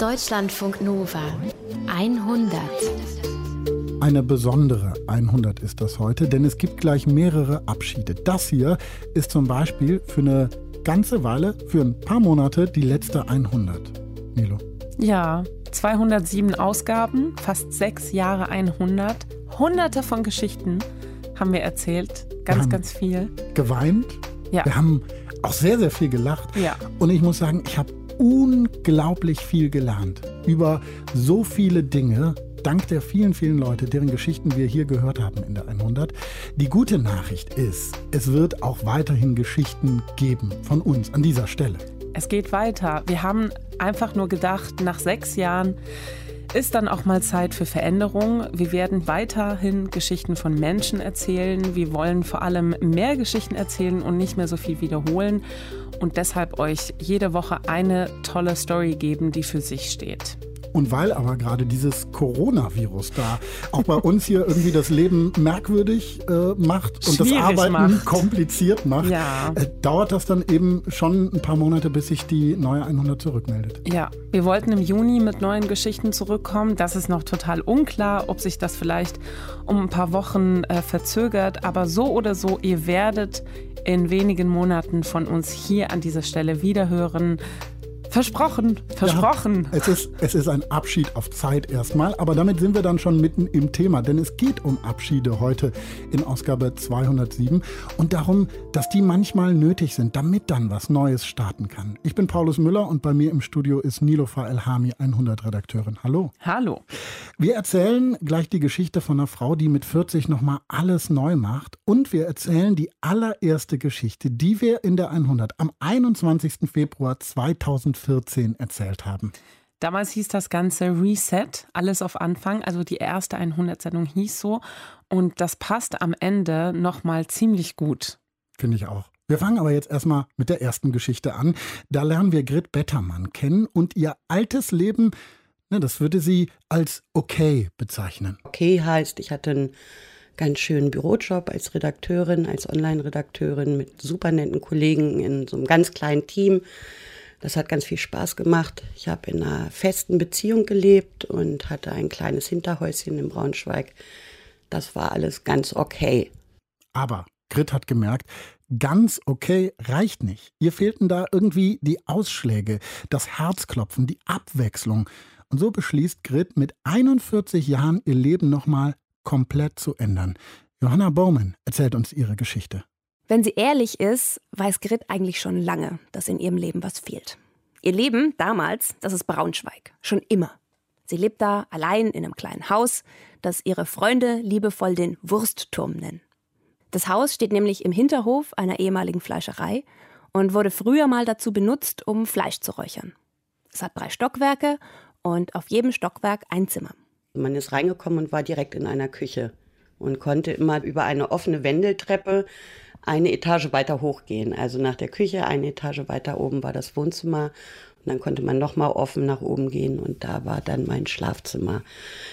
Deutschlandfunk Nova 100. Eine besondere 100 ist das heute, denn es gibt gleich mehrere Abschiede. Das hier ist zum Beispiel für eine ganze Weile, für ein paar Monate die letzte 100. Nilo. Ja, 207 Ausgaben, fast sechs Jahre 100, hunderte von Geschichten haben wir erzählt. Ganz, wir ganz viel. Geweint. Ja. Wir haben auch sehr, sehr viel gelacht. Ja. Und ich muss sagen, ich habe unglaublich viel gelernt über so viele Dinge, dank der vielen, vielen Leute, deren Geschichten wir hier gehört haben in der 100. Die gute Nachricht ist, es wird auch weiterhin Geschichten geben von uns an dieser Stelle. Es geht weiter. Wir haben einfach nur gedacht, nach sechs Jahren ist dann auch mal Zeit für Veränderung. Wir werden weiterhin Geschichten von Menschen erzählen. Wir wollen vor allem mehr Geschichten erzählen und nicht mehr so viel wiederholen. Und deshalb euch jede Woche eine tolle Story geben, die für sich steht. Und weil aber gerade dieses Coronavirus da auch bei uns hier irgendwie das Leben merkwürdig äh, macht und Schwierig das Arbeiten macht. kompliziert macht, Ja. äh, dauert das dann eben schon ein paar Monate, bis sich die neue 100 zurückmeldet. Ja, wir wollten im Juni mit neuen Geschichten zurückkommen. Das ist noch total unklar, ob sich das vielleicht um ein paar Wochen äh, verzögert. Aber so oder so, ihr werdet in wenigen Monaten von uns hier an dieser Stelle wiederhören. Versprochen, versprochen. Ja, es, ist, es ist ein Abschied auf Zeit erstmal, aber damit sind wir dann schon mitten im Thema, denn es geht um Abschiede heute in Ausgabe 207 und darum, dass die manchmal nötig sind, damit dann was Neues starten kann. Ich bin Paulus Müller und bei mir im Studio ist Nilofa Elhami, 100-Redakteurin. Hallo. Hallo. Wir erzählen gleich die Geschichte von einer Frau, die mit 40 nochmal alles neu macht. Und wir erzählen die allererste Geschichte, die wir in der 100 am 21. Februar 2014 erzählt haben. Damals hieß das Ganze Reset, alles auf Anfang. Also die erste 100-Sendung hieß so. Und das passt am Ende nochmal ziemlich gut. Finde ich auch. Wir fangen aber jetzt erstmal mit der ersten Geschichte an. Da lernen wir Grit Bettermann kennen und ihr altes Leben, ne, das würde sie als okay bezeichnen. Okay heißt, ich hatte einen ganz schönen Bürojob als Redakteurin, als Online-Redakteurin mit super netten Kollegen in so einem ganz kleinen Team. Das hat ganz viel Spaß gemacht. Ich habe in einer festen Beziehung gelebt und hatte ein kleines Hinterhäuschen in Braunschweig. Das war alles ganz okay. Aber Grit hat gemerkt, ganz okay reicht nicht. Ihr fehlten da irgendwie die Ausschläge, das Herzklopfen, die Abwechslung. Und so beschließt Grit mit 41 Jahren ihr Leben nochmal komplett zu ändern. Johanna Bowman erzählt uns ihre Geschichte. Wenn sie ehrlich ist, weiß Grit eigentlich schon lange, dass in ihrem Leben was fehlt. Ihr Leben damals, das ist Braunschweig. Schon immer. Sie lebt da allein in einem kleinen Haus, das ihre Freunde liebevoll den Wurstturm nennen. Das Haus steht nämlich im Hinterhof einer ehemaligen Fleischerei und wurde früher mal dazu benutzt, um Fleisch zu räuchern. Es hat drei Stockwerke und auf jedem Stockwerk ein Zimmer. Man ist reingekommen und war direkt in einer Küche und konnte immer über eine offene Wendeltreppe eine Etage weiter hochgehen. Also nach der Küche eine Etage weiter oben war das Wohnzimmer und dann konnte man noch mal offen nach oben gehen und da war dann mein Schlafzimmer.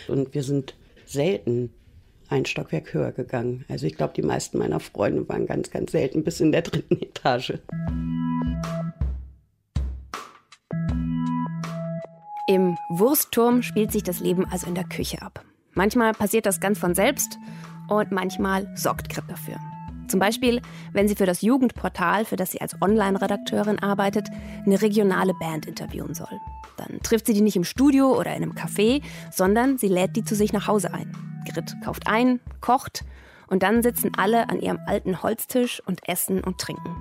Und wir sind selten ein Stockwerk höher gegangen. Also ich glaube, die meisten meiner Freunde waren ganz, ganz selten bis in der dritten Etage. Im Wurstturm spielt sich das Leben also in der Küche ab. Manchmal passiert das ganz von selbst und manchmal sorgt Grit dafür. Zum Beispiel, wenn sie für das Jugendportal, für das sie als Online-Redakteurin arbeitet, eine regionale Band interviewen soll. Dann trifft sie die nicht im Studio oder in einem Café, sondern sie lädt die zu sich nach Hause ein. Grit kauft ein, kocht und dann sitzen alle an ihrem alten Holztisch und essen und trinken.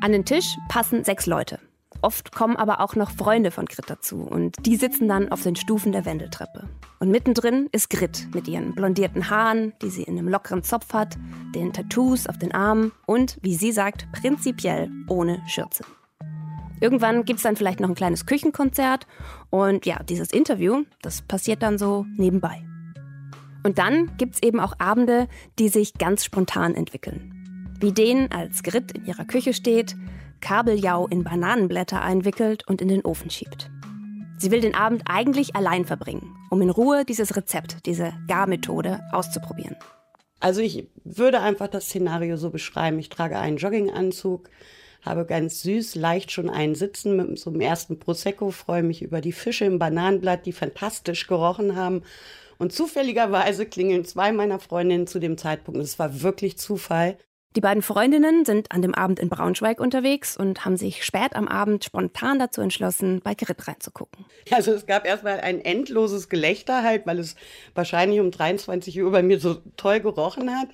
An den Tisch passen sechs Leute. Oft kommen aber auch noch Freunde von Grit dazu und die sitzen dann auf den Stufen der Wendeltreppe. Und mittendrin ist Grit mit ihren blondierten Haaren, die sie in einem lockeren Zopf hat, den Tattoos auf den Armen und, wie sie sagt, prinzipiell ohne Schürze. Irgendwann gibt es dann vielleicht noch ein kleines Küchenkonzert und ja, dieses Interview, das passiert dann so nebenbei. Und dann gibt es eben auch Abende, die sich ganz spontan entwickeln. Wie den, als Grit in ihrer Küche steht, Kabeljau in Bananenblätter einwickelt und in den Ofen schiebt. Sie will den Abend eigentlich allein verbringen, um in Ruhe dieses Rezept, diese Garmethode auszuprobieren. Also ich würde einfach das Szenario so beschreiben. Ich trage einen Jogginganzug, habe ganz süß, leicht schon einen Sitzen mit so einem ersten Prosecco, freue mich über die Fische im Bananenblatt, die fantastisch gerochen haben. Und zufälligerweise klingeln zwei meiner Freundinnen zu dem Zeitpunkt. Es war wirklich Zufall. Die beiden Freundinnen sind an dem Abend in Braunschweig unterwegs und haben sich spät am Abend spontan dazu entschlossen, bei Grit reinzugucken. Also es gab erstmal ein endloses Gelächter halt, weil es wahrscheinlich um 23 Uhr bei mir so toll gerochen hat.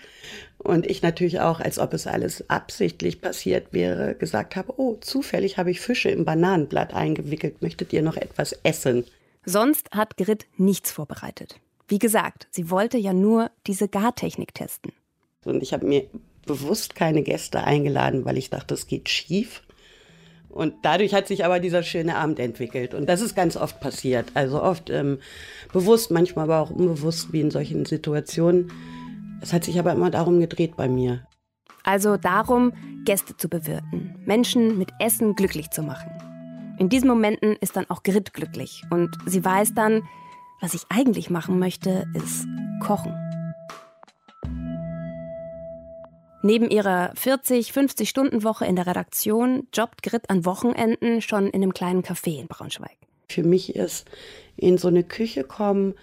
Und ich natürlich auch, als ob es alles absichtlich passiert wäre, gesagt habe, oh, zufällig habe ich Fische im Bananenblatt eingewickelt. Möchtet ihr noch etwas essen? Sonst hat Grit nichts vorbereitet. Wie gesagt, sie wollte ja nur diese Gartechnik testen. Und ich habe mir bewusst keine Gäste eingeladen, weil ich dachte, es geht schief. Und dadurch hat sich aber dieser schöne Abend entwickelt. Und das ist ganz oft passiert. Also oft ähm, bewusst, manchmal aber auch unbewusst, wie in solchen Situationen. Es hat sich aber immer darum gedreht bei mir. Also darum, Gäste zu bewirten, Menschen mit Essen glücklich zu machen. In diesen Momenten ist dann auch Grit glücklich. Und sie weiß dann, was ich eigentlich machen möchte, ist kochen. Neben ihrer 40, 50 Stunden Woche in der Redaktion jobbt Grit an Wochenenden schon in einem kleinen Café in Braunschweig. Für mich ist in so eine Küche kommen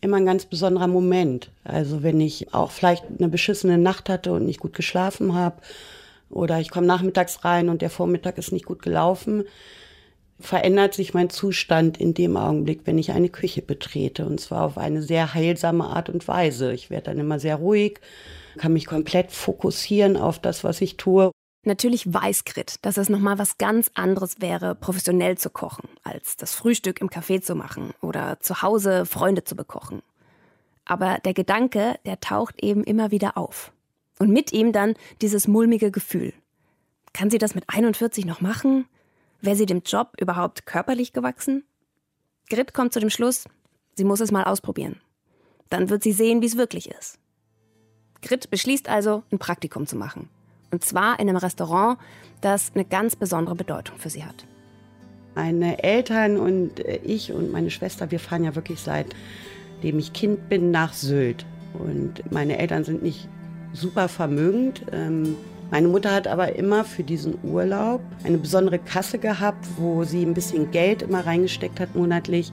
immer ein ganz besonderer Moment. Also wenn ich auch vielleicht eine beschissene Nacht hatte und nicht gut geschlafen habe oder ich komme nachmittags rein und der Vormittag ist nicht gut gelaufen, verändert sich mein Zustand in dem Augenblick, wenn ich eine Küche betrete und zwar auf eine sehr heilsame Art und Weise. Ich werde dann immer sehr ruhig kann mich komplett fokussieren auf das, was ich tue. Natürlich weiß Grit, dass es nochmal was ganz anderes wäre, professionell zu kochen, als das Frühstück im Café zu machen oder zu Hause Freunde zu bekochen. Aber der Gedanke, der taucht eben immer wieder auf. Und mit ihm dann dieses mulmige Gefühl. Kann sie das mit 41 noch machen? Wäre sie dem Job überhaupt körperlich gewachsen? Grit kommt zu dem Schluss, sie muss es mal ausprobieren. Dann wird sie sehen, wie es wirklich ist. Grit beschließt also, ein Praktikum zu machen. Und zwar in einem Restaurant, das eine ganz besondere Bedeutung für sie hat. Meine Eltern und äh, ich und meine Schwester, wir fahren ja wirklich seitdem ich Kind bin nach Sylt. Und meine Eltern sind nicht super vermögend. Ähm, meine Mutter hat aber immer für diesen Urlaub eine besondere Kasse gehabt, wo sie ein bisschen Geld immer reingesteckt hat monatlich,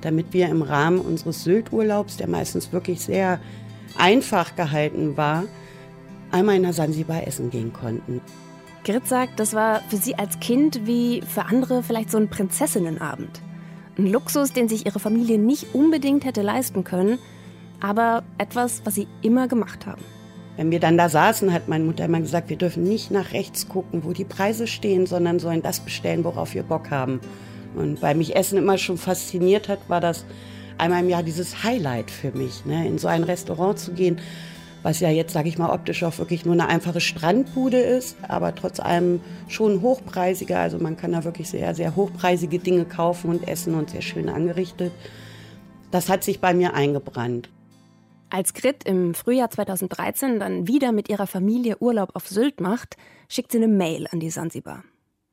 damit wir im Rahmen unseres Sylt-Urlaubs, der meistens wirklich sehr einfach gehalten war, einmal in der Sansibar essen gehen konnten. Grit sagt, das war für sie als Kind wie für andere vielleicht so ein Prinzessinnenabend. Ein Luxus, den sich ihre Familie nicht unbedingt hätte leisten können, aber etwas, was sie immer gemacht haben. Wenn wir dann da saßen, hat meine Mutter immer gesagt, wir dürfen nicht nach rechts gucken, wo die Preise stehen, sondern sollen das bestellen, worauf wir Bock haben. Und weil mich Essen immer schon fasziniert hat, war das einmal im Jahr dieses Highlight für mich, ne? in so ein Restaurant zu gehen, was ja jetzt, sage ich mal, optisch auch wirklich nur eine einfache Strandbude ist, aber trotz allem schon hochpreisiger. Also man kann da wirklich sehr, sehr hochpreisige Dinge kaufen und essen und sehr schön angerichtet. Das hat sich bei mir eingebrannt. Als Grit im Frühjahr 2013 dann wieder mit ihrer Familie Urlaub auf Sylt macht, schickt sie eine Mail an die Sansibar.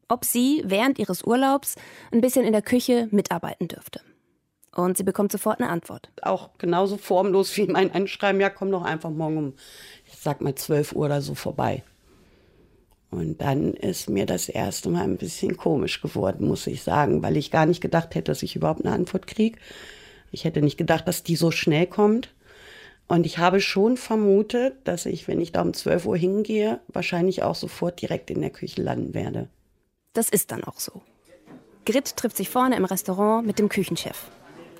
Ob sie während ihres Urlaubs ein bisschen in der Küche mitarbeiten dürfte. Und sie bekommt sofort eine Antwort. Auch genauso formlos wie mein Anschreiben, ja, komm doch einfach morgen um, ich sag mal, 12 Uhr oder so vorbei. Und dann ist mir das erste Mal ein bisschen komisch geworden, muss ich sagen, weil ich gar nicht gedacht hätte, dass ich überhaupt eine Antwort kriege. Ich hätte nicht gedacht, dass die so schnell kommt. Und ich habe schon vermutet, dass ich, wenn ich da um 12 Uhr hingehe, wahrscheinlich auch sofort direkt in der Küche landen werde. Das ist dann auch so. Grit trifft sich vorne im Restaurant mit dem Küchenchef.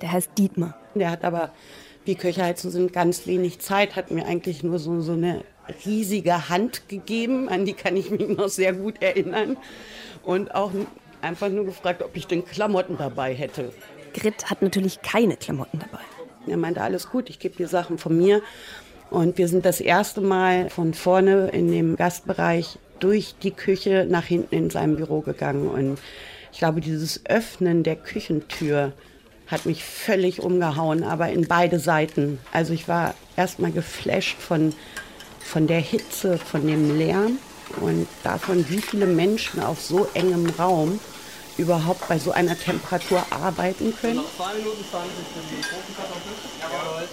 Der heißt Dietmar. Der hat aber, wie Köche so sind, ganz wenig Zeit, hat mir eigentlich nur so, so eine riesige Hand gegeben, an die kann ich mich noch sehr gut erinnern. Und auch einfach nur gefragt, ob ich denn Klamotten dabei hätte. Grit hat natürlich keine Klamotten dabei. Er meinte, alles gut, ich gebe dir Sachen von mir. Und wir sind das erste Mal von vorne in dem Gastbereich durch die Küche nach hinten in seinem Büro gegangen. Und ich glaube, dieses Öffnen der Küchentür, hat mich völlig umgehauen, aber in beide Seiten. Also ich war erstmal geflasht von, von der Hitze, von dem Lärm und davon, wie viele Menschen auf so engem Raum überhaupt bei so einer Temperatur arbeiten können.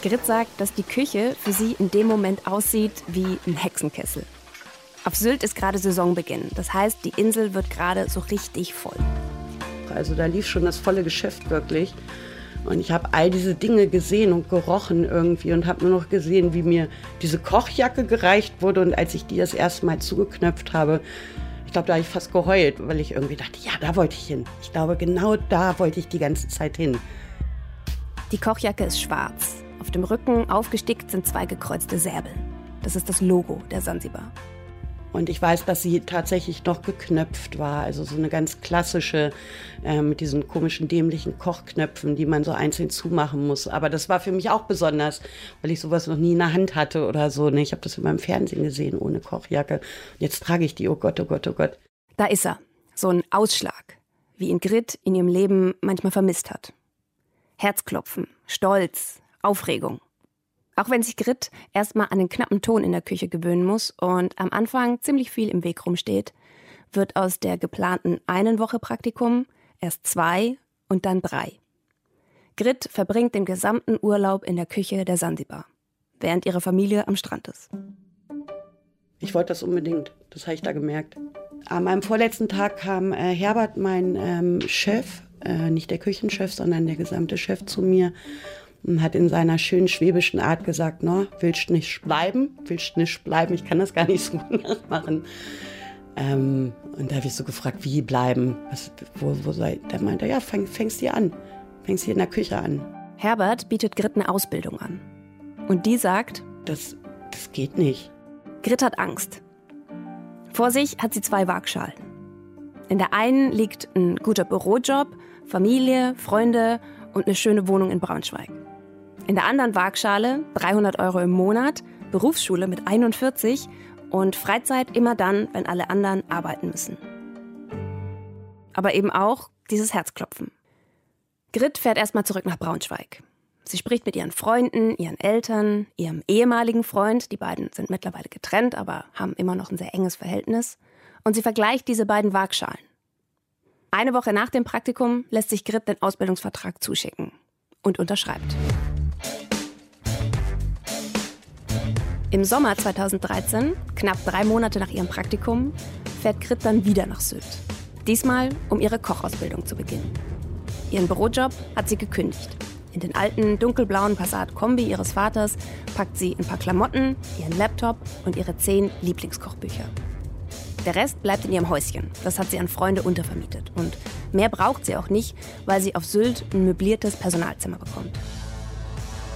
Grit sagt, dass die Küche für sie in dem Moment aussieht wie ein Hexenkessel. Auf Sylt ist gerade Saisonbeginn. Das heißt, die Insel wird gerade so richtig voll. Also da lief schon das volle Geschäft wirklich. Und ich habe all diese Dinge gesehen und gerochen irgendwie und habe nur noch gesehen, wie mir diese Kochjacke gereicht wurde. Und als ich die das erste Mal zugeknöpft habe, ich glaube, da habe ich fast geheult, weil ich irgendwie dachte, ja, da wollte ich hin. Ich glaube, genau da wollte ich die ganze Zeit hin. Die Kochjacke ist schwarz. Auf dem Rücken aufgestickt sind zwei gekreuzte Säbel. Das ist das Logo der Sansibar. Und ich weiß, dass sie tatsächlich noch geknöpft war. Also so eine ganz klassische äh, mit diesen komischen, dämlichen Kochknöpfen, die man so einzeln zumachen muss. Aber das war für mich auch besonders, weil ich sowas noch nie in der Hand hatte oder so. Ne? Ich habe das in meinem Fernsehen gesehen ohne Kochjacke. Jetzt trage ich die. Oh Gott, oh Gott, oh Gott. Da ist er. So ein Ausschlag, wie ihn Grit in ihrem Leben manchmal vermisst hat. Herzklopfen, Stolz, Aufregung. Auch wenn sich Grit erstmal an den knappen Ton in der Küche gewöhnen muss und am Anfang ziemlich viel im Weg rumsteht, wird aus der geplanten einen Woche Praktikum erst zwei und dann drei. Grit verbringt den gesamten Urlaub in der Küche der Sansibar, während ihre Familie am Strand ist. Ich wollte das unbedingt, das habe ich da gemerkt. An meinem vorletzten Tag kam äh, Herbert, mein ähm, Chef, äh, nicht der Küchenchef, sondern der gesamte Chef zu mir und hat in seiner schönen schwäbischen Art gesagt, no, willst nicht bleiben? Willst nicht bleiben? Ich kann das gar nicht so machen. Ähm, und da habe ich so gefragt, wie bleiben? Was, wo, wo soll Der meinte, ja, fäng, fängst hier an. Fängst hier in der Küche an. Herbert bietet Grit eine Ausbildung an. Und die sagt, das, das geht nicht. Grit hat Angst. Vor sich hat sie zwei Waagschalen. In der einen liegt ein guter Bürojob, Familie, Freunde und eine schöne Wohnung in Braunschweig. In der anderen Waagschale 300 Euro im Monat, Berufsschule mit 41 und Freizeit immer dann, wenn alle anderen arbeiten müssen. Aber eben auch dieses Herzklopfen. Grit fährt erstmal zurück nach Braunschweig. Sie spricht mit ihren Freunden, ihren Eltern, ihrem ehemaligen Freund. Die beiden sind mittlerweile getrennt, aber haben immer noch ein sehr enges Verhältnis. Und sie vergleicht diese beiden Waagschalen. Eine Woche nach dem Praktikum lässt sich Grit den Ausbildungsvertrag zuschicken und unterschreibt. Im Sommer 2013, knapp drei Monate nach ihrem Praktikum, fährt Grit dann wieder nach Sylt. Diesmal, um ihre Kochausbildung zu beginnen. Ihren Bürojob hat sie gekündigt. In den alten dunkelblauen Passat-Kombi ihres Vaters packt sie ein paar Klamotten, ihren Laptop und ihre zehn Lieblingskochbücher. Der Rest bleibt in ihrem Häuschen. Das hat sie an Freunde untervermietet. Und mehr braucht sie auch nicht, weil sie auf Sylt ein möbliertes Personalzimmer bekommt.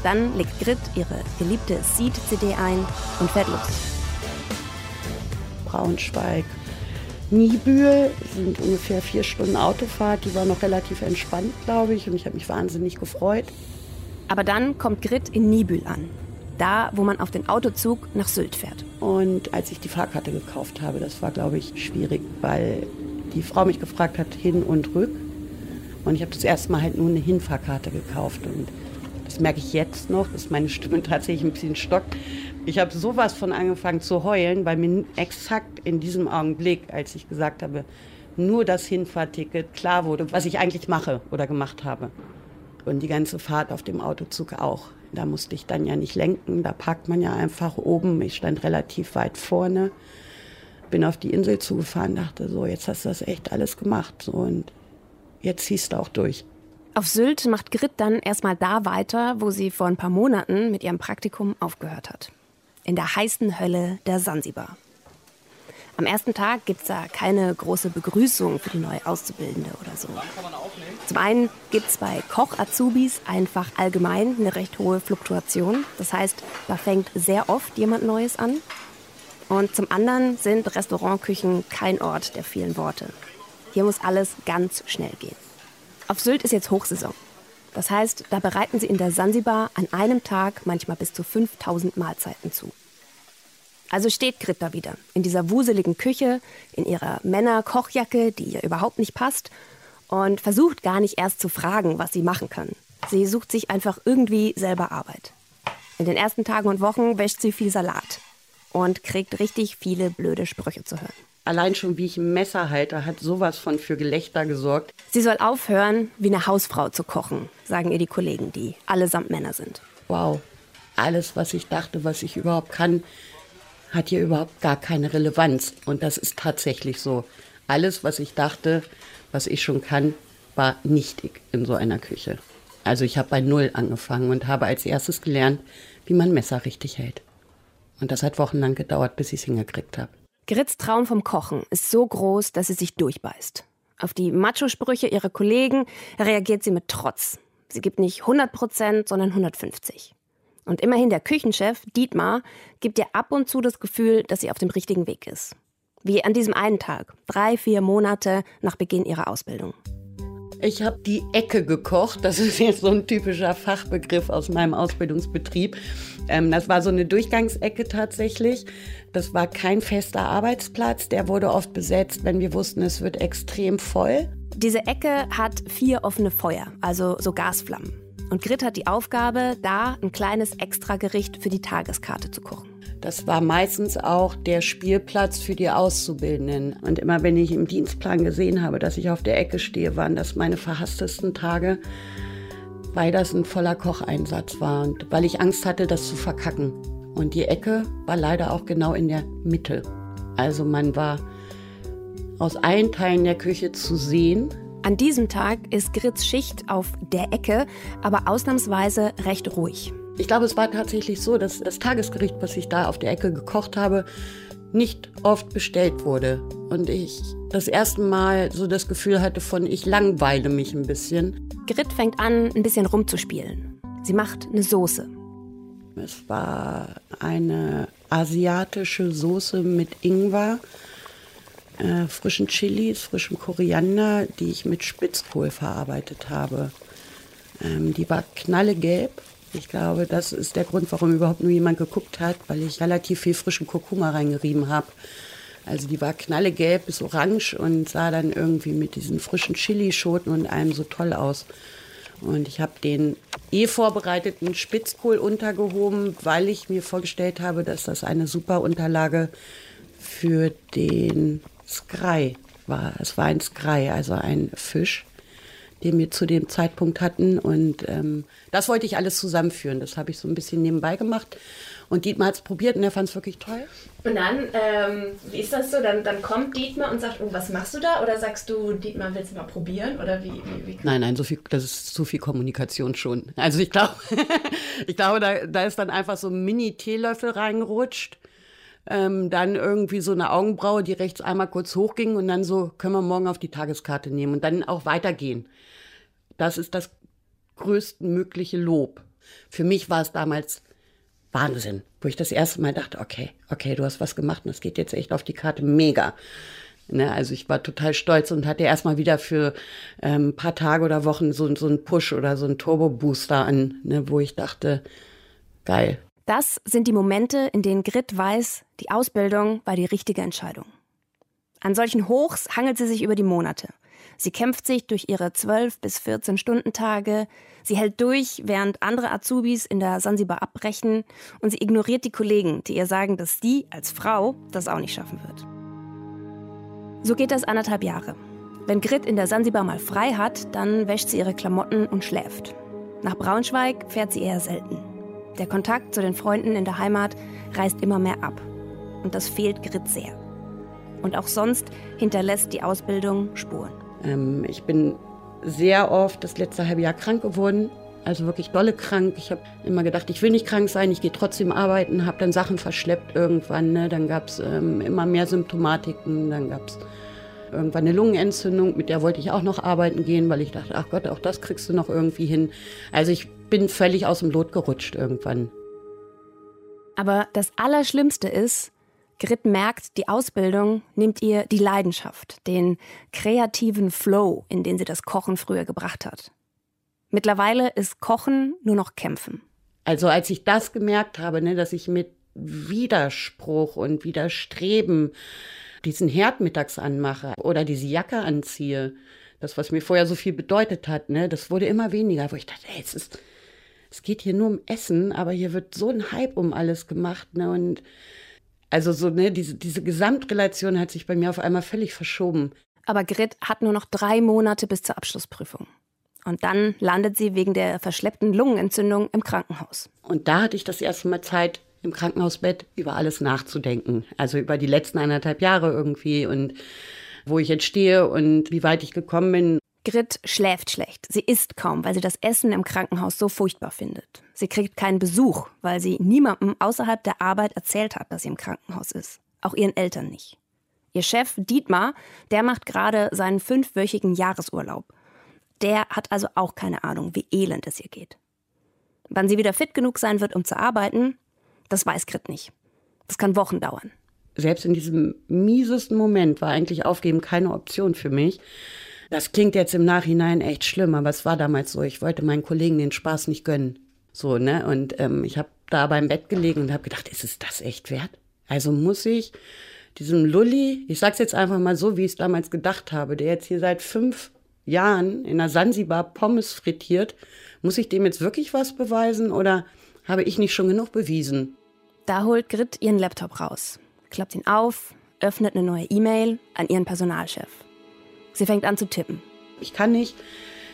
Dann legt Grit ihre geliebte Seed-CD ein und fährt los. Braunschweig, Niebühl sind ungefähr vier Stunden Autofahrt. Die war noch relativ entspannt, glaube ich, und ich habe mich wahnsinnig gefreut. Aber dann kommt Grit in Niebühl an. Da, wo man auf den Autozug nach Sylt fährt. Und als ich die Fahrkarte gekauft habe, das war, glaube ich, schwierig, weil die Frau mich gefragt hat, hin und rück. Und ich habe das erste Mal halt nur eine Hinfahrkarte gekauft. Und das merke ich jetzt noch, dass meine Stimme tatsächlich ein bisschen stockt. Ich habe sowas von angefangen zu heulen, weil mir exakt in diesem Augenblick, als ich gesagt habe, nur das Hinfahrticket klar wurde, was ich eigentlich mache oder gemacht habe. Und die ganze Fahrt auf dem Autozug auch. Da musste ich dann ja nicht lenken, da parkt man ja einfach oben. Ich stand relativ weit vorne, bin auf die Insel zugefahren, dachte so, jetzt hast du das echt alles gemacht. So, und jetzt ziehst du auch durch. Auf Sylt macht Grit dann erstmal da weiter, wo sie vor ein paar Monaten mit ihrem Praktikum aufgehört hat. In der heißen Hölle der Sansibar. Am ersten Tag gibt es da keine große Begrüßung für die neue Auszubildende oder so. Zum einen gibt es bei Koch-Azubis einfach allgemein eine recht hohe Fluktuation. Das heißt, da fängt sehr oft jemand Neues an. Und zum anderen sind Restaurantküchen kein Ort der vielen Worte. Hier muss alles ganz schnell gehen. Auf Sylt ist jetzt Hochsaison. Das heißt, da bereiten sie in der Sansibar an einem Tag manchmal bis zu 5000 Mahlzeiten zu. Also steht Grit da wieder in dieser wuseligen Küche, in ihrer Männer-Kochjacke, die ihr überhaupt nicht passt, und versucht gar nicht erst zu fragen, was sie machen kann. Sie sucht sich einfach irgendwie selber Arbeit. In den ersten Tagen und Wochen wäscht sie viel Salat und kriegt richtig viele blöde Sprüche zu hören. Allein schon, wie ich ein Messer halte, hat sowas von für Gelächter gesorgt. Sie soll aufhören, wie eine Hausfrau zu kochen, sagen ihr die Kollegen, die allesamt Männer sind. Wow, alles, was ich dachte, was ich überhaupt kann, hat hier überhaupt gar keine Relevanz. Und das ist tatsächlich so. Alles, was ich dachte, was ich schon kann, war nichtig in so einer Küche. Also ich habe bei Null angefangen und habe als erstes gelernt, wie man Messer richtig hält. Und das hat wochenlang gedauert, bis ich es hingekriegt habe. Grits Traum vom Kochen ist so groß, dass sie sich durchbeißt. Auf die Macho-Sprüche ihrer Kollegen reagiert sie mit Trotz. Sie gibt nicht 100 Prozent, sondern 150. Und immerhin der Küchenchef, Dietmar, gibt ihr ab und zu das Gefühl, dass sie auf dem richtigen Weg ist. Wie an diesem einen Tag, drei, vier Monate nach Beginn ihrer Ausbildung. Ich habe die Ecke gekocht. Das ist jetzt so ein typischer Fachbegriff aus meinem Ausbildungsbetrieb. Ähm, das war so eine Durchgangsecke tatsächlich. Das war kein fester Arbeitsplatz. Der wurde oft besetzt, wenn wir wussten, es wird extrem voll. Diese Ecke hat vier offene Feuer, also so Gasflammen. Und Grit hat die Aufgabe, da ein kleines Extragericht für die Tageskarte zu kochen. Das war meistens auch der Spielplatz für die Auszubildenden. Und immer wenn ich im Dienstplan gesehen habe, dass ich auf der Ecke stehe, waren das meine verhasstesten Tage, weil das ein voller Kocheinsatz war und weil ich Angst hatte, das zu verkacken. Und die Ecke war leider auch genau in der Mitte. Also man war aus allen Teilen der Küche zu sehen. An diesem Tag ist Grits Schicht auf der Ecke, aber ausnahmsweise recht ruhig. Ich glaube, es war tatsächlich so, dass das Tagesgericht, was ich da auf der Ecke gekocht habe, nicht oft bestellt wurde. Und ich das erste Mal so das Gefühl hatte von, ich langweile mich ein bisschen. Grit fängt an, ein bisschen rumzuspielen. Sie macht eine Soße. Es war eine asiatische Soße mit Ingwer, äh, frischen Chilis, frischem Koriander, die ich mit Spitzkohl verarbeitet habe. Ähm, die war knallegelb ich glaube, das ist der Grund, warum überhaupt nur jemand geguckt hat, weil ich relativ viel frischen Kurkuma reingerieben habe. Also die war knallegelb bis orange und sah dann irgendwie mit diesen frischen Chilischoten und allem so toll aus. Und ich habe den eh vorbereiteten Spitzkohl untergehoben, weil ich mir vorgestellt habe, dass das eine super Unterlage für den Skrei war. Es war ein Skrei, also ein Fisch den wir zu dem Zeitpunkt hatten. Und ähm, das wollte ich alles zusammenführen. Das habe ich so ein bisschen nebenbei gemacht. Und Dietmar hat es probiert und er fand es wirklich toll. Und dann, ähm, wie ist das so? Dann, dann kommt Dietmar und sagt, oh, was machst du da? Oder sagst du, Dietmar, willst du mal probieren? Oder wie, wie, wie nein, nein, so viel, das ist zu viel Kommunikation schon. Also ich glaube, ich glaube, da, da ist dann einfach so ein Mini-Teelöffel reingerutscht. Ähm, dann irgendwie so eine Augenbraue, die rechts einmal kurz hochging und dann so, können wir morgen auf die Tageskarte nehmen und dann auch weitergehen. Das ist das größtmögliche Lob. Für mich war es damals Wahnsinn, wo ich das erste Mal dachte, okay, okay, du hast was gemacht und das geht jetzt echt auf die Karte, mega. Ne, also ich war total stolz und hatte erstmal wieder für ähm, ein paar Tage oder Wochen so, so einen Push oder so einen Turbo-Booster an, ne, wo ich dachte, geil. Das sind die Momente, in denen Grit weiß, die Ausbildung war die richtige Entscheidung. An solchen Hochs hangelt sie sich über die Monate. Sie kämpft sich durch ihre 12 bis 14 Stunden Tage. Sie hält durch, während andere Azubis in der Sansibar abbrechen. Und sie ignoriert die Kollegen, die ihr sagen, dass sie als Frau das auch nicht schaffen wird. So geht das anderthalb Jahre. Wenn Grit in der Sansibar mal frei hat, dann wäscht sie ihre Klamotten und schläft. Nach Braunschweig fährt sie eher selten. Der Kontakt zu den Freunden in der Heimat reißt immer mehr ab. Und das fehlt Grit sehr. Und auch sonst hinterlässt die Ausbildung Spuren. Ähm, ich bin sehr oft das letzte halbe Jahr krank geworden. Also wirklich dolle krank. Ich habe immer gedacht, ich will nicht krank sein, ich gehe trotzdem arbeiten, habe dann Sachen verschleppt irgendwann. Ne? Dann gab es ähm, immer mehr Symptomatiken, dann gab es irgendwann eine Lungenentzündung, mit der wollte ich auch noch arbeiten gehen, weil ich dachte, ach Gott, auch das kriegst du noch irgendwie hin. Also ich bin völlig aus dem Lot gerutscht irgendwann. Aber das Allerschlimmste ist, Grit merkt, die Ausbildung nimmt ihr die Leidenschaft, den kreativen Flow, in den sie das Kochen früher gebracht hat. Mittlerweile ist Kochen nur noch Kämpfen. Also als ich das gemerkt habe, ne, dass ich mit Widerspruch und Widerstreben diesen Herd mittags anmache oder diese Jacke anziehe, das, was mir vorher so viel bedeutet hat, ne, das wurde immer weniger, wo ich dachte, ey, es ist, es geht hier nur um Essen, aber hier wird so ein Hype um alles gemacht, ne, und also so, ne, diese, diese Gesamtrelation hat sich bei mir auf einmal völlig verschoben. Aber Grit hat nur noch drei Monate bis zur Abschlussprüfung. Und dann landet sie wegen der verschleppten Lungenentzündung im Krankenhaus. Und da hatte ich das erste Mal Zeit, im Krankenhausbett über alles nachzudenken. Also über die letzten anderthalb Jahre irgendwie und wo ich jetzt stehe und wie weit ich gekommen bin. Grit schläft schlecht. Sie isst kaum, weil sie das Essen im Krankenhaus so furchtbar findet. Sie kriegt keinen Besuch, weil sie niemandem außerhalb der Arbeit erzählt hat, dass sie im Krankenhaus ist. Auch ihren Eltern nicht. Ihr Chef Dietmar, der macht gerade seinen fünfwöchigen Jahresurlaub. Der hat also auch keine Ahnung, wie elend es ihr geht. Wann sie wieder fit genug sein wird, um zu arbeiten, das weiß Grit nicht. Das kann Wochen dauern. Selbst in diesem miesesten Moment war eigentlich Aufgeben keine Option für mich. Das klingt jetzt im Nachhinein echt schlimm, aber es war damals so. Ich wollte meinen Kollegen den Spaß nicht gönnen. So, ne? Und ähm, ich habe da beim Bett gelegen und habe gedacht, ist es das echt wert? Also muss ich diesem Lulli, ich sag's jetzt einfach mal so, wie ich es damals gedacht habe, der jetzt hier seit fünf Jahren in der Sansibar Pommes frittiert, muss ich dem jetzt wirklich was beweisen oder habe ich nicht schon genug bewiesen? Da holt Grit ihren Laptop raus, klappt ihn auf, öffnet eine neue E-Mail an ihren Personalchef. Sie fängt an zu tippen. Ich kann nicht,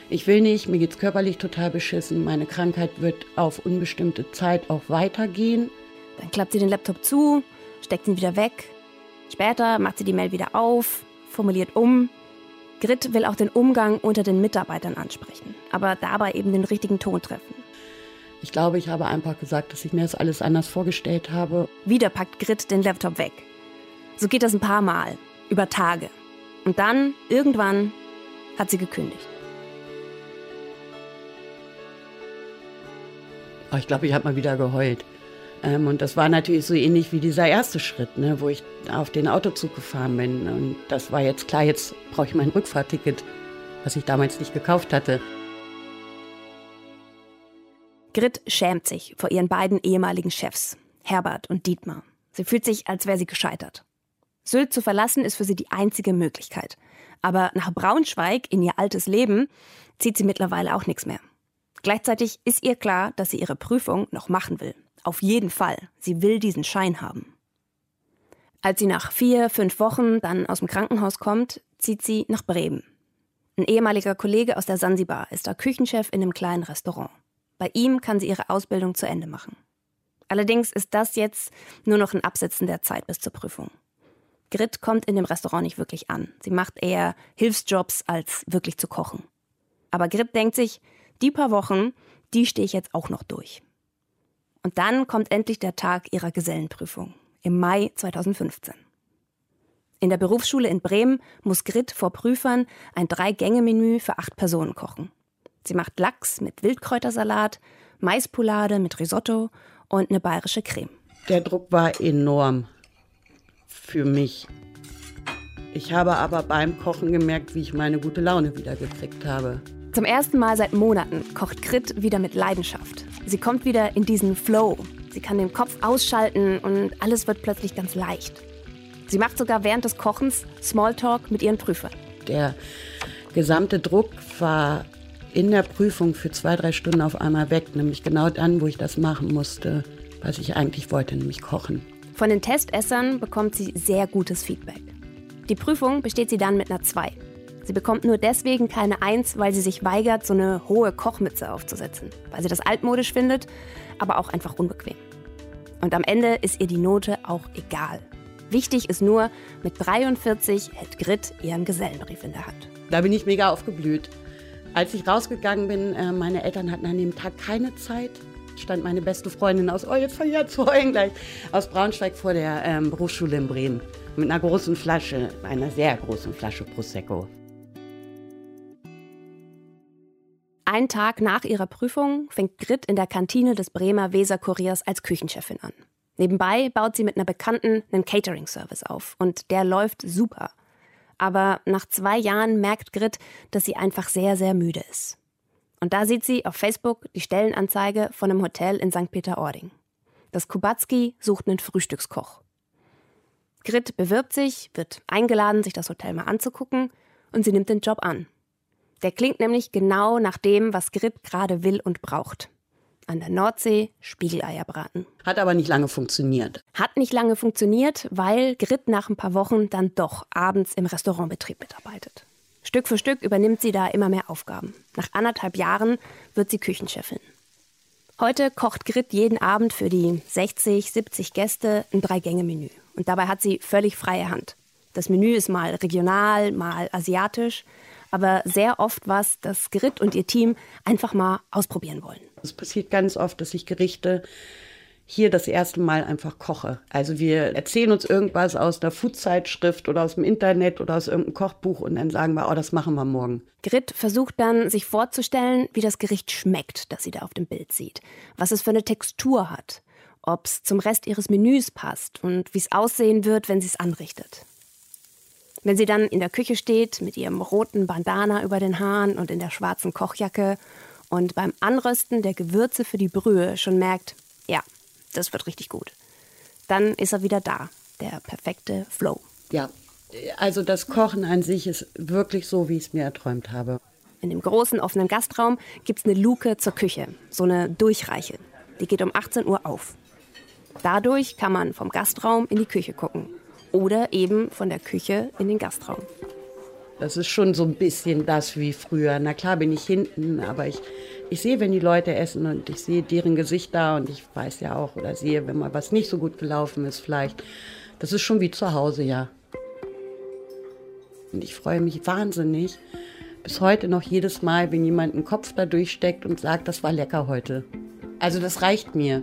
ich will nicht, mir geht's körperlich total beschissen, meine Krankheit wird auf unbestimmte Zeit auch weitergehen. Dann klappt sie den Laptop zu, steckt ihn wieder weg. Später macht sie die Mail wieder auf, formuliert um. Grit will auch den Umgang unter den Mitarbeitern ansprechen, aber dabei eben den richtigen Ton treffen. Ich glaube, ich habe einfach gesagt, dass ich mir das alles anders vorgestellt habe. Wieder packt Grit den Laptop weg. So geht das ein paar Mal, über Tage. Und dann, irgendwann, hat sie gekündigt. Oh, ich glaube, ich habe mal wieder geheult. Ähm, und das war natürlich so ähnlich wie dieser erste Schritt, ne, wo ich auf den Autozug gefahren bin. Und das war jetzt klar, jetzt brauche ich mein Rückfahrticket, was ich damals nicht gekauft hatte. Grit schämt sich vor ihren beiden ehemaligen Chefs, Herbert und Dietmar. Sie fühlt sich, als wäre sie gescheitert. Sylt zu verlassen ist für sie die einzige Möglichkeit. Aber nach Braunschweig in ihr altes Leben zieht sie mittlerweile auch nichts mehr. Gleichzeitig ist ihr klar, dass sie ihre Prüfung noch machen will. Auf jeden Fall. Sie will diesen Schein haben. Als sie nach vier, fünf Wochen dann aus dem Krankenhaus kommt, zieht sie nach Bremen. Ein ehemaliger Kollege aus der Sansibar ist da Küchenchef in einem kleinen Restaurant. Bei ihm kann sie ihre Ausbildung zu Ende machen. Allerdings ist das jetzt nur noch ein Absetzen der Zeit bis zur Prüfung. Grit kommt in dem Restaurant nicht wirklich an. Sie macht eher Hilfsjobs, als wirklich zu kochen. Aber Grit denkt sich, die paar Wochen, die stehe ich jetzt auch noch durch. Und dann kommt endlich der Tag ihrer Gesellenprüfung im Mai 2015. In der Berufsschule in Bremen muss Grit vor Prüfern ein Drei-Gänge-Menü für acht Personen kochen. Sie macht Lachs mit Wildkräutersalat, Maispoulade mit Risotto und eine bayerische Creme. Der Druck war enorm für mich. Ich habe aber beim Kochen gemerkt, wie ich meine gute Laune wiedergekriegt habe. Zum ersten Mal seit Monaten kocht Grit wieder mit Leidenschaft. Sie kommt wieder in diesen Flow. Sie kann den Kopf ausschalten und alles wird plötzlich ganz leicht. Sie macht sogar während des Kochens Smalltalk mit ihren Prüfern. Der gesamte Druck war in der Prüfung für zwei, drei Stunden auf einmal weg, nämlich genau dann, wo ich das machen musste, was ich eigentlich wollte, nämlich kochen. Von den Testessern bekommt sie sehr gutes Feedback. Die Prüfung besteht sie dann mit einer 2. Sie bekommt nur deswegen keine 1, weil sie sich weigert, so eine hohe Kochmütze aufzusetzen, weil sie das altmodisch findet, aber auch einfach unbequem. Und am Ende ist ihr die Note auch egal. Wichtig ist nur, mit 43 hält Grit ihren Gesellenbrief in der Hand. Da bin ich mega aufgeblüht. Als ich rausgegangen bin, äh, meine Eltern hatten an dem Tag keine Zeit stand meine beste Freundin aus, oh jetzt an zu heulen gleich, aus Braunschweig vor der ähm, Berufsschule in Bremen. Mit einer großen Flasche, einer sehr großen Flasche Prosecco. Einen Tag nach ihrer Prüfung fängt Grit in der Kantine des Bremer Weser-Kuriers als Küchenchefin an. Nebenbei baut sie mit einer Bekannten einen Catering-Service auf und der läuft super. Aber nach zwei Jahren merkt Grit, dass sie einfach sehr, sehr müde ist. Und da sieht sie auf Facebook die Stellenanzeige von einem Hotel in St. Peter-Ording. Das Kubatski sucht einen Frühstückskoch. Grit bewirbt sich, wird eingeladen, sich das Hotel mal anzugucken und sie nimmt den Job an. Der klingt nämlich genau nach dem, was Grit gerade will und braucht. An der Nordsee Spiegeleier braten. Hat aber nicht lange funktioniert. Hat nicht lange funktioniert, weil Grit nach ein paar Wochen dann doch abends im Restaurantbetrieb mitarbeitet. Stück für Stück übernimmt sie da immer mehr Aufgaben. Nach anderthalb Jahren wird sie Küchenchefin. Heute kocht Grit jeden Abend für die 60, 70 Gäste ein Drei-Gänge-Menü. Und dabei hat sie völlig freie Hand. Das Menü ist mal regional, mal asiatisch, aber sehr oft was, das Grit und ihr Team einfach mal ausprobieren wollen. Es passiert ganz oft, dass ich Gerichte hier das erste Mal einfach koche. Also wir erzählen uns irgendwas aus einer Foodzeitschrift oder aus dem Internet oder aus irgendeinem Kochbuch und dann sagen wir, oh, das machen wir morgen. Grit versucht dann, sich vorzustellen, wie das Gericht schmeckt, das sie da auf dem Bild sieht. Was es für eine Textur hat. Ob es zum Rest ihres Menüs passt und wie es aussehen wird, wenn sie es anrichtet. Wenn sie dann in der Küche steht mit ihrem roten Bandana über den Haaren und in der schwarzen Kochjacke und beim Anrösten der Gewürze für die Brühe schon merkt, ja, das wird richtig gut. Dann ist er wieder da, der perfekte Flow. Ja, also das Kochen an sich ist wirklich so, wie ich es mir erträumt habe. In dem großen offenen Gastraum gibt es eine Luke zur Küche, so eine Durchreiche. Die geht um 18 Uhr auf. Dadurch kann man vom Gastraum in die Küche gucken oder eben von der Küche in den Gastraum. Das ist schon so ein bisschen das wie früher. Na klar bin ich hinten, aber ich ich sehe, wenn die Leute essen und ich sehe deren Gesichter und ich weiß ja auch oder sehe, wenn mal was nicht so gut gelaufen ist, vielleicht. Das ist schon wie zu Hause, ja. Und ich freue mich wahnsinnig bis heute noch jedes Mal, wenn jemand einen Kopf da durchsteckt und sagt, das war lecker heute. Also das reicht mir,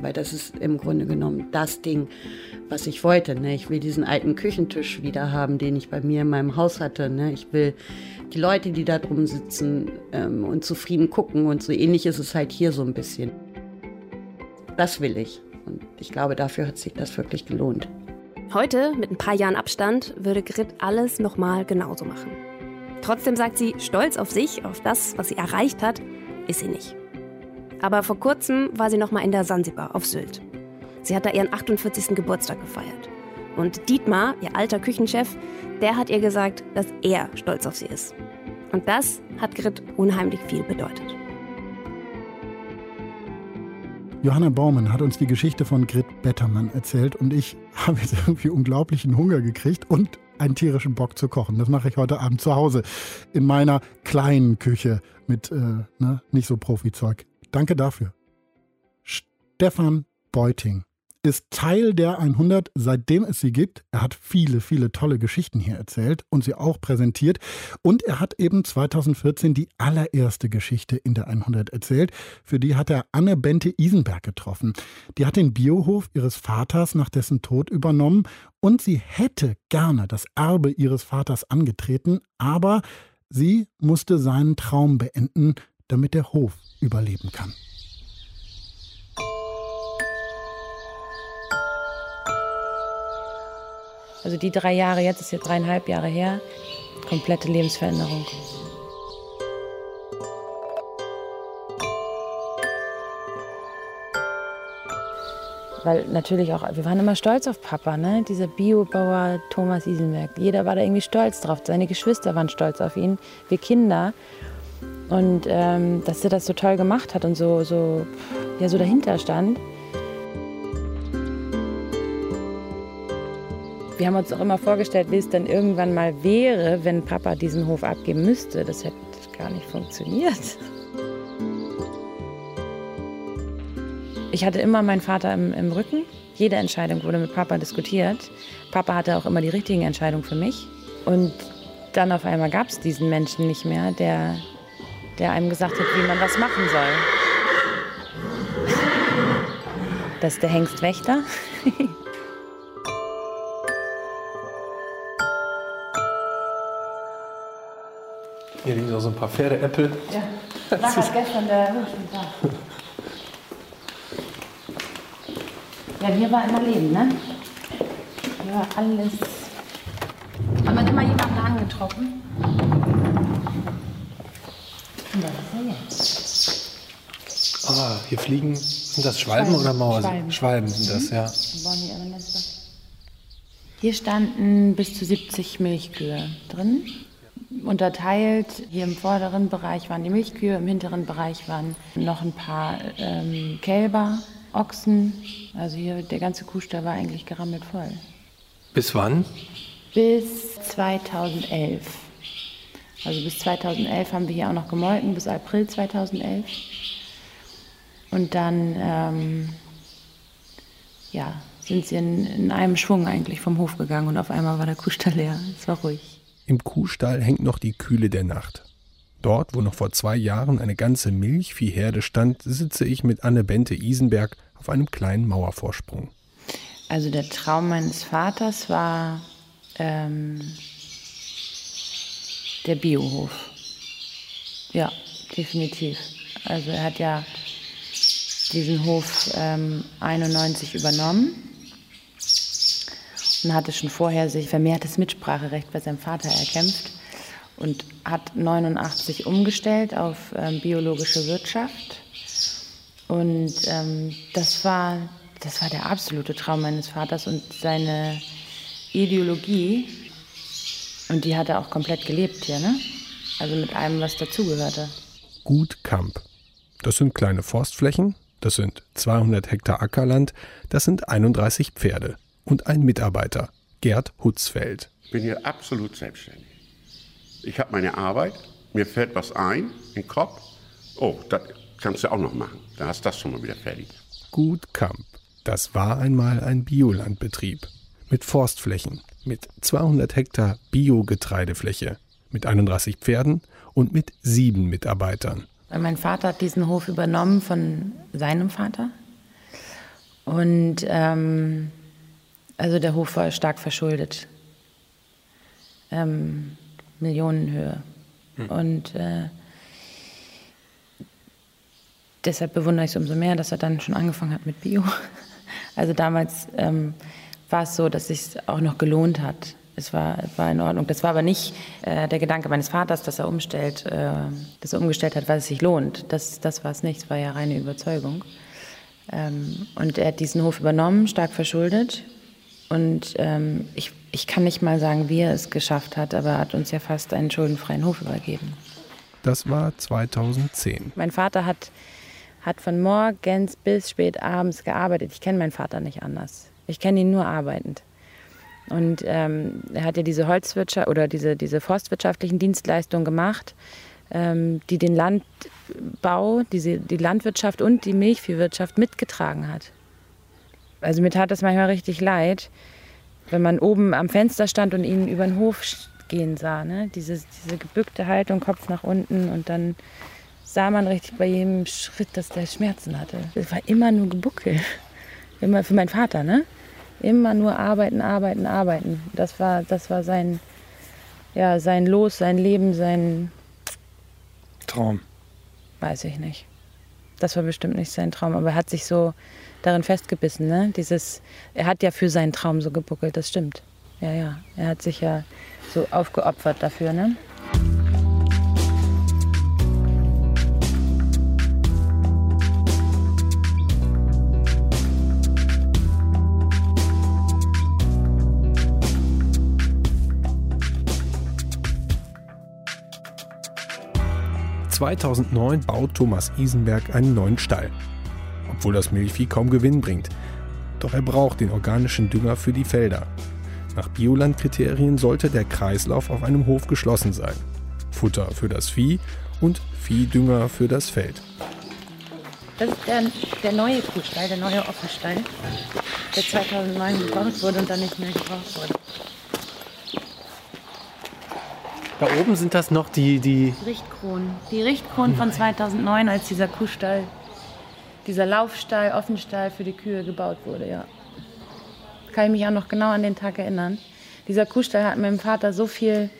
weil das ist im Grunde genommen das Ding, was ich wollte. Ne? Ich will diesen alten Küchentisch wieder haben, den ich bei mir in meinem Haus hatte. Ne? Ich will die Leute, die da drum sitzen ähm, und zufrieden gucken. Und so ähnlich ist es halt hier so ein bisschen. Das will ich. Und ich glaube, dafür hat sich das wirklich gelohnt. Heute, mit ein paar Jahren Abstand, würde Grit alles nochmal genauso machen. Trotzdem sagt sie, stolz auf sich, auf das, was sie erreicht hat, ist sie nicht. Aber vor kurzem war sie nochmal in der Sansibar auf Sylt. Sie hat da ihren 48. Geburtstag gefeiert. Und Dietmar, ihr alter Küchenchef, der hat ihr gesagt, dass er stolz auf sie ist. Und das hat Grit unheimlich viel bedeutet. Johanna Baumann hat uns die Geschichte von Grit Bettermann erzählt und ich habe jetzt irgendwie unglaublichen Hunger gekriegt und einen tierischen Bock zu kochen. Das mache ich heute Abend zu Hause in meiner kleinen Küche mit äh, ne, nicht so Profi-Zeug. Danke dafür. Stefan Beuting ist Teil der 100, seitdem es sie gibt. Er hat viele, viele tolle Geschichten hier erzählt und sie auch präsentiert. Und er hat eben 2014 die allererste Geschichte in der 100 erzählt. Für die hat er Anne Bente Isenberg getroffen. Die hat den Biohof ihres Vaters nach dessen Tod übernommen und sie hätte gerne das Erbe ihres Vaters angetreten, aber sie musste seinen Traum beenden, damit der Hof überleben kann. Also die drei Jahre, jetzt ist jetzt dreieinhalb Jahre her, komplette Lebensveränderung. Weil natürlich auch, wir waren immer stolz auf Papa, ne? Dieser Biobauer Thomas Isenberg. Jeder war da irgendwie stolz drauf. Seine Geschwister waren stolz auf ihn, wir Kinder. Und ähm, dass er das so toll gemacht hat und so, so, ja, so dahinter stand. Wir haben uns auch immer vorgestellt, wie es dann irgendwann mal wäre, wenn Papa diesen Hof abgeben müsste. Das hätte gar nicht funktioniert. Ich hatte immer meinen Vater im, im Rücken. Jede Entscheidung wurde mit Papa diskutiert. Papa hatte auch immer die richtigen Entscheidungen für mich. Und dann auf einmal gab es diesen Menschen nicht mehr, der, der einem gesagt hat, wie man was machen soll. Das ist der Hengstwächter. Hier liegen noch so ein paar Pferdeäpfel. Ja, das hat gestern der Ja, hier war immer Leben, ne? Hier war alles. Haben wir immer jemanden angetroffen? Jetzt. Ah, hier fliegen, sind das Schwalben, Schwalben oder Mauer? Schwalben. Schwalben sind das, ja. Hier standen bis zu 70 Milchkühe drin unterteilt. Hier im vorderen Bereich waren die Milchkühe, im hinteren Bereich waren noch ein paar ähm, Kälber, Ochsen. Also hier der ganze Kuhstall war eigentlich gerammelt voll. Bis wann? Bis 2011. Also bis 2011 haben wir hier auch noch gemolken, bis April 2011. Und dann, ähm, ja, sind sie in, in einem Schwung eigentlich vom Hof gegangen und auf einmal war der Kuhstall leer. Es war ruhig. Im Kuhstall hängt noch die Kühle der Nacht. Dort, wo noch vor zwei Jahren eine ganze Milchviehherde stand, sitze ich mit Anne Bente Isenberg auf einem kleinen Mauervorsprung. Also der Traum meines Vaters war ähm, der Biohof. Ja, definitiv. Also er hat ja diesen Hof ähm, 91 übernommen und hatte schon vorher sich vermehrtes Mitspracherecht bei seinem Vater erkämpft und hat 89 umgestellt auf ähm, biologische Wirtschaft. Und ähm, das, war, das war der absolute Traum meines Vaters und seine Ideologie. Und die hat er auch komplett gelebt hier, ne? Also mit allem, was dazugehörte. Gut Kamp. Das sind kleine Forstflächen, das sind 200 Hektar Ackerland, das sind 31 Pferde und ein Mitarbeiter, Gerd Hutzfeld. Ich bin hier absolut selbstständig. Ich habe meine Arbeit, mir fällt was ein, im Kopf. Oh, das kannst du auch noch machen. Dann hast du das schon mal wieder fertig. Gut Kamp. Das war einmal ein Biolandbetrieb. Mit Forstflächen, mit 200 Hektar Biogetreidefläche, mit 31 Pferden und mit sieben Mitarbeitern. Mein Vater hat diesen Hof übernommen von seinem Vater. Und ähm, also der Hof war stark verschuldet. Ähm, Millionenhöhe. Hm. Und äh, deshalb bewundere ich es umso mehr, dass er dann schon angefangen hat mit Bio. Also damals ähm, war es so, dass es sich auch noch gelohnt hat. Es war, war in Ordnung. Das war aber nicht äh, der Gedanke meines Vaters, dass er umstellt, äh, dass er umgestellt hat, weil es sich lohnt. Das, das war es nicht. Es war ja reine Überzeugung. Ähm, und er hat diesen Hof übernommen, stark verschuldet. Und ähm, ich, ich kann nicht mal sagen, wie er es geschafft hat, aber er hat uns ja fast einen schuldenfreien Hof übergeben. Das war 2010. Mein Vater hat, hat von morgens bis spät abends gearbeitet. Ich kenne meinen Vater nicht anders. Ich kenne ihn nur arbeitend. Und ähm, er hat ja diese Holzwirtschaft oder diese, diese forstwirtschaftlichen Dienstleistungen gemacht, ähm, die den Landbau, diese, die Landwirtschaft und die Milchviehwirtschaft mitgetragen hat. Also mir tat das manchmal richtig leid, wenn man oben am Fenster stand und ihn über den Hof gehen sah. Ne? Diese, diese gebückte Haltung, Kopf nach unten und dann sah man richtig bei jedem Schritt, dass der Schmerzen hatte. Es war immer nur gebuckelt. Immer für meinen Vater, ne? Immer nur arbeiten, arbeiten, arbeiten. Das war, das war sein, ja, sein Los, sein Leben, sein Traum. Weiß ich nicht. Das war bestimmt nicht sein Traum, aber er hat sich so darin festgebissen. Ne? Dieses, er hat ja für seinen Traum so gebuckelt, das stimmt. Ja, ja. Er hat sich ja so aufgeopfert dafür. Ne? 2009 baut Thomas Isenberg einen neuen Stall. Obwohl das Milchvieh kaum Gewinn bringt. Doch er braucht den organischen Dünger für die Felder. Nach Biolandkriterien sollte der Kreislauf auf einem Hof geschlossen sein. Futter für das Vieh und Viehdünger für das Feld. Das ist der, der neue Kuhstall, der neue Offenstall, der 2009 gebaut wurde und dann nicht mehr gebraucht wurde. Da oben sind das noch die, die Richtkronen. Die Richtkronen von 2009, als dieser Kuhstall, dieser Laufstall, Offenstall für die Kühe gebaut wurde, ja. Kann ich mich auch noch genau an den Tag erinnern. Dieser Kuhstall hat meinem Vater so viel,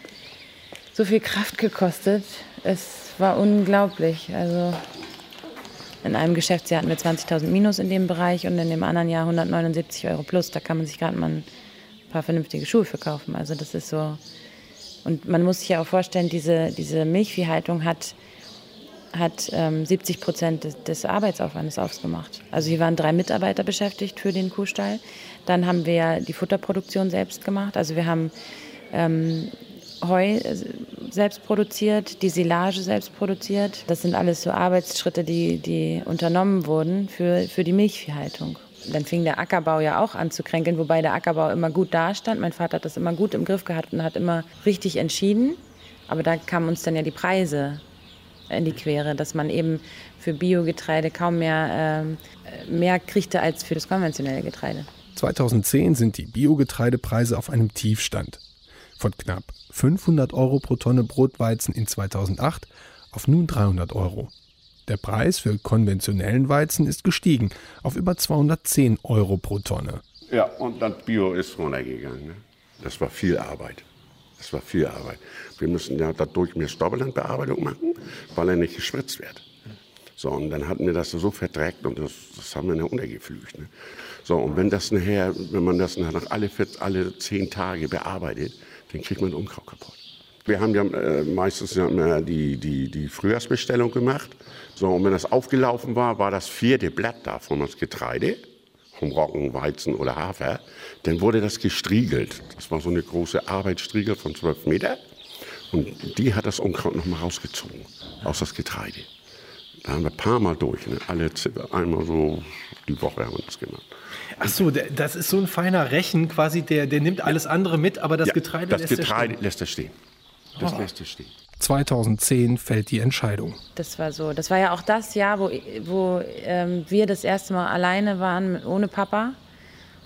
so viel Kraft gekostet. Es war unglaublich. Also in einem Geschäftsjahr hatten wir 20.000 Minus in dem Bereich und in dem anderen Jahr 179 Euro plus. Da kann man sich gerade mal ein paar vernünftige Schuhe verkaufen. Also das ist so und man muss sich ja auch vorstellen, diese, diese Milchviehhaltung hat, hat ähm, 70 Prozent des, des, Arbeitsaufwandes ausgemacht. Also hier waren drei Mitarbeiter beschäftigt für den Kuhstall. Dann haben wir die Futterproduktion selbst gemacht. Also wir haben ähm, Heu äh, selbst produziert, die Silage selbst produziert. Das sind alles so Arbeitsschritte, die, die unternommen wurden für, für die Milchviehhaltung dann fing der Ackerbau ja auch an zu kränkeln, wobei der Ackerbau immer gut dastand. Mein Vater hat das immer gut im Griff gehabt und hat immer richtig entschieden. Aber da kamen uns dann ja die Preise in die Quere, dass man eben für Biogetreide kaum mehr, äh, mehr kriegte als für das konventionelle Getreide. 2010 sind die Biogetreidepreise auf einem Tiefstand. Von knapp 500 Euro pro Tonne Brotweizen in 2008 auf nun 300 Euro. Der Preis für konventionellen Weizen ist gestiegen auf über 210 Euro pro Tonne. Ja, und dann Bio ist runtergegangen. Ne? Das war viel Arbeit. Das war viel Arbeit. Wir müssen ja dadurch mehr Stoppellandbearbeitung machen, weil er nicht gespritzt wird. So, und dann hatten wir das so verdreckt und das, das haben wir dann untergeflücht. Ne? So, und wenn das nachher, wenn man das nach alle, alle zehn Tage bearbeitet, dann kriegt man Unkraut kaputt. Wir haben ja äh, meistens ja, die, die, die Frühjahrsbestellung gemacht. So, und wenn das aufgelaufen war, war das vierte Blatt davon das Getreide, vom Roggen, Weizen oder Hafer. Dann wurde das gestriegelt. Das war so eine große Arbeitsstriegel von 12 Meter. Und die hat das Unkraut nochmal rausgezogen aus das Getreide. Da haben wir ein paar Mal durch. Ne? Alle einmal so die Woche haben wir das gemacht. Ach so, das ist so ein feiner Rechen quasi, der, der nimmt alles andere mit, aber das ja, Getreide das lässt Getreide er stehen. lässt er stehen. Das oh. lässt er stehen. 2010 fällt die Entscheidung. Das war so. Das war ja auch das Jahr, wo, wo ähm, wir das erste Mal alleine waren ohne Papa,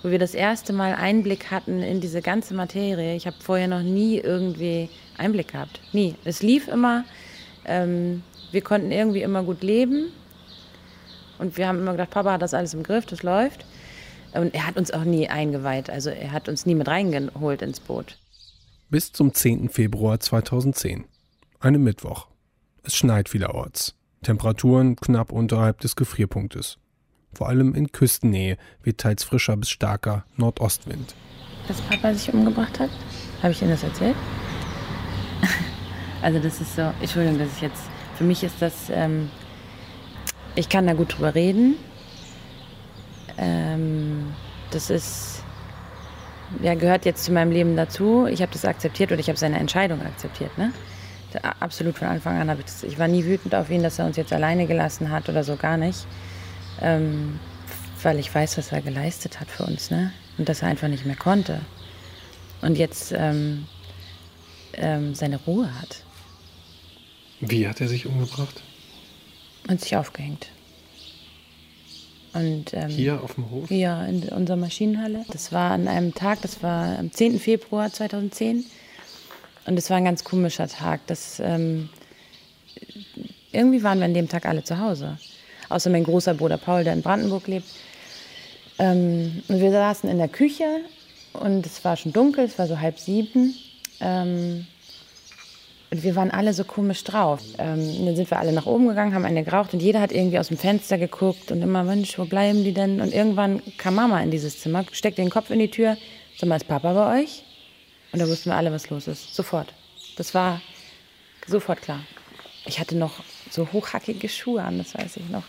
wo wir das erste Mal Einblick hatten in diese ganze Materie. Ich habe vorher noch nie irgendwie Einblick gehabt. Nie. Es lief immer. Ähm, wir konnten irgendwie immer gut leben. Und wir haben immer gedacht, Papa hat das alles im Griff, das läuft. Und er hat uns auch nie eingeweiht. Also er hat uns nie mit reingeholt ins Boot. Bis zum 10. Februar 2010. Einem Mittwoch. Es schneit vielerorts. Temperaturen knapp unterhalb des Gefrierpunktes. Vor allem in Küstennähe weht teils frischer bis starker Nordostwind. Dass Papa sich umgebracht hat? Habe ich Ihnen das erzählt? also das ist so, Entschuldigung, dass ich jetzt, für mich ist das, ähm, ich kann da gut drüber reden. Ähm, das ist, ja, gehört jetzt zu meinem Leben dazu. Ich habe das akzeptiert oder ich habe seine Entscheidung akzeptiert. Ne? Absolut von Anfang an habe ich das. Ich war nie wütend auf ihn, dass er uns jetzt alleine gelassen hat oder so gar nicht. Ähm, weil ich weiß, was er geleistet hat für uns, ne? Und dass er einfach nicht mehr konnte. Und jetzt ähm, ähm, seine Ruhe hat. Wie hat er sich umgebracht? Und sich aufgehängt. Und, ähm, hier auf dem Hof? Hier in unserer Maschinenhalle. Das war an einem Tag, das war am 10. Februar 2010. Und es war ein ganz komischer Tag. Das, ähm, irgendwie waren wir an dem Tag alle zu Hause. Außer mein großer Bruder Paul, der in Brandenburg lebt. Ähm, und wir saßen in der Küche und es war schon dunkel, es war so halb sieben. Ähm, und wir waren alle so komisch drauf. Ähm, dann sind wir alle nach oben gegangen, haben eine geraucht und jeder hat irgendwie aus dem Fenster geguckt und immer, Mensch, wo bleiben die denn? Und irgendwann kam Mama in dieses Zimmer, steckte den Kopf in die Tür. Sag mal, ist Papa bei euch? Und da wussten wir alle, was los ist. Sofort. Das war sofort klar. Ich hatte noch so hochhackige Schuhe an, das weiß ich noch.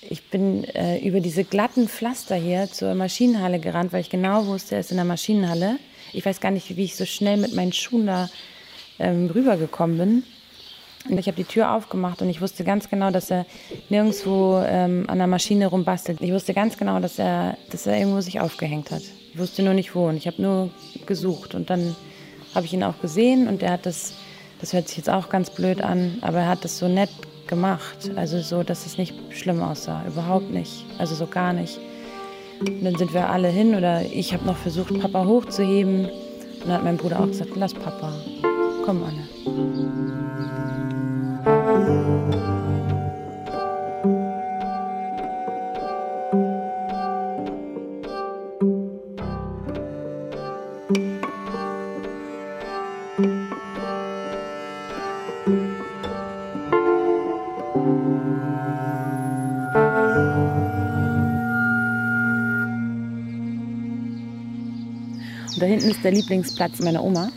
Ich bin äh, über diese glatten Pflaster hier zur Maschinenhalle gerannt, weil ich genau wusste, er ist in der Maschinenhalle. Ich weiß gar nicht, wie ich so schnell mit meinen Schuhen da ähm, rübergekommen bin. Und ich habe die Tür aufgemacht und ich wusste ganz genau, dass er nirgendwo ähm, an der Maschine rumbastelt. Ich wusste ganz genau, dass er, dass er irgendwo sich aufgehängt hat. Wusste nur nicht wo und ich habe nur gesucht. Und dann habe ich ihn auch gesehen und er hat das, das hört sich jetzt auch ganz blöd an, aber er hat das so nett gemacht. Also so, dass es nicht schlimm aussah. Überhaupt nicht. Also so gar nicht. Und dann sind wir alle hin oder ich habe noch versucht, Papa hochzuheben. Und dann hat mein Bruder auch gesagt, lass Papa. Komm, Anne. Der Lieblingsplatz meiner Oma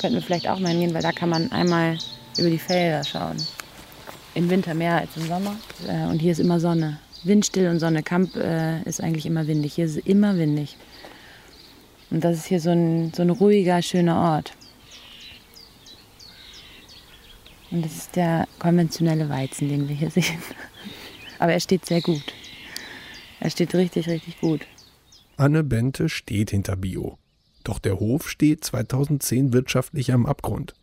könnten wir vielleicht auch mal hingehen, weil da kann man einmal über die Felder schauen. Im Winter mehr als im Sommer. Äh, und hier ist immer Sonne. Windstill und Sonne. Kamp äh, ist eigentlich immer windig. Hier ist immer windig. Und das ist hier so ein, so ein ruhiger, schöner Ort. Und das ist der konventionelle Weizen, den wir hier sehen. Aber er steht sehr gut. Er steht richtig, richtig gut. Anne Bente steht hinter Bio. Doch der Hof steht 2010 wirtschaftlich am Abgrund.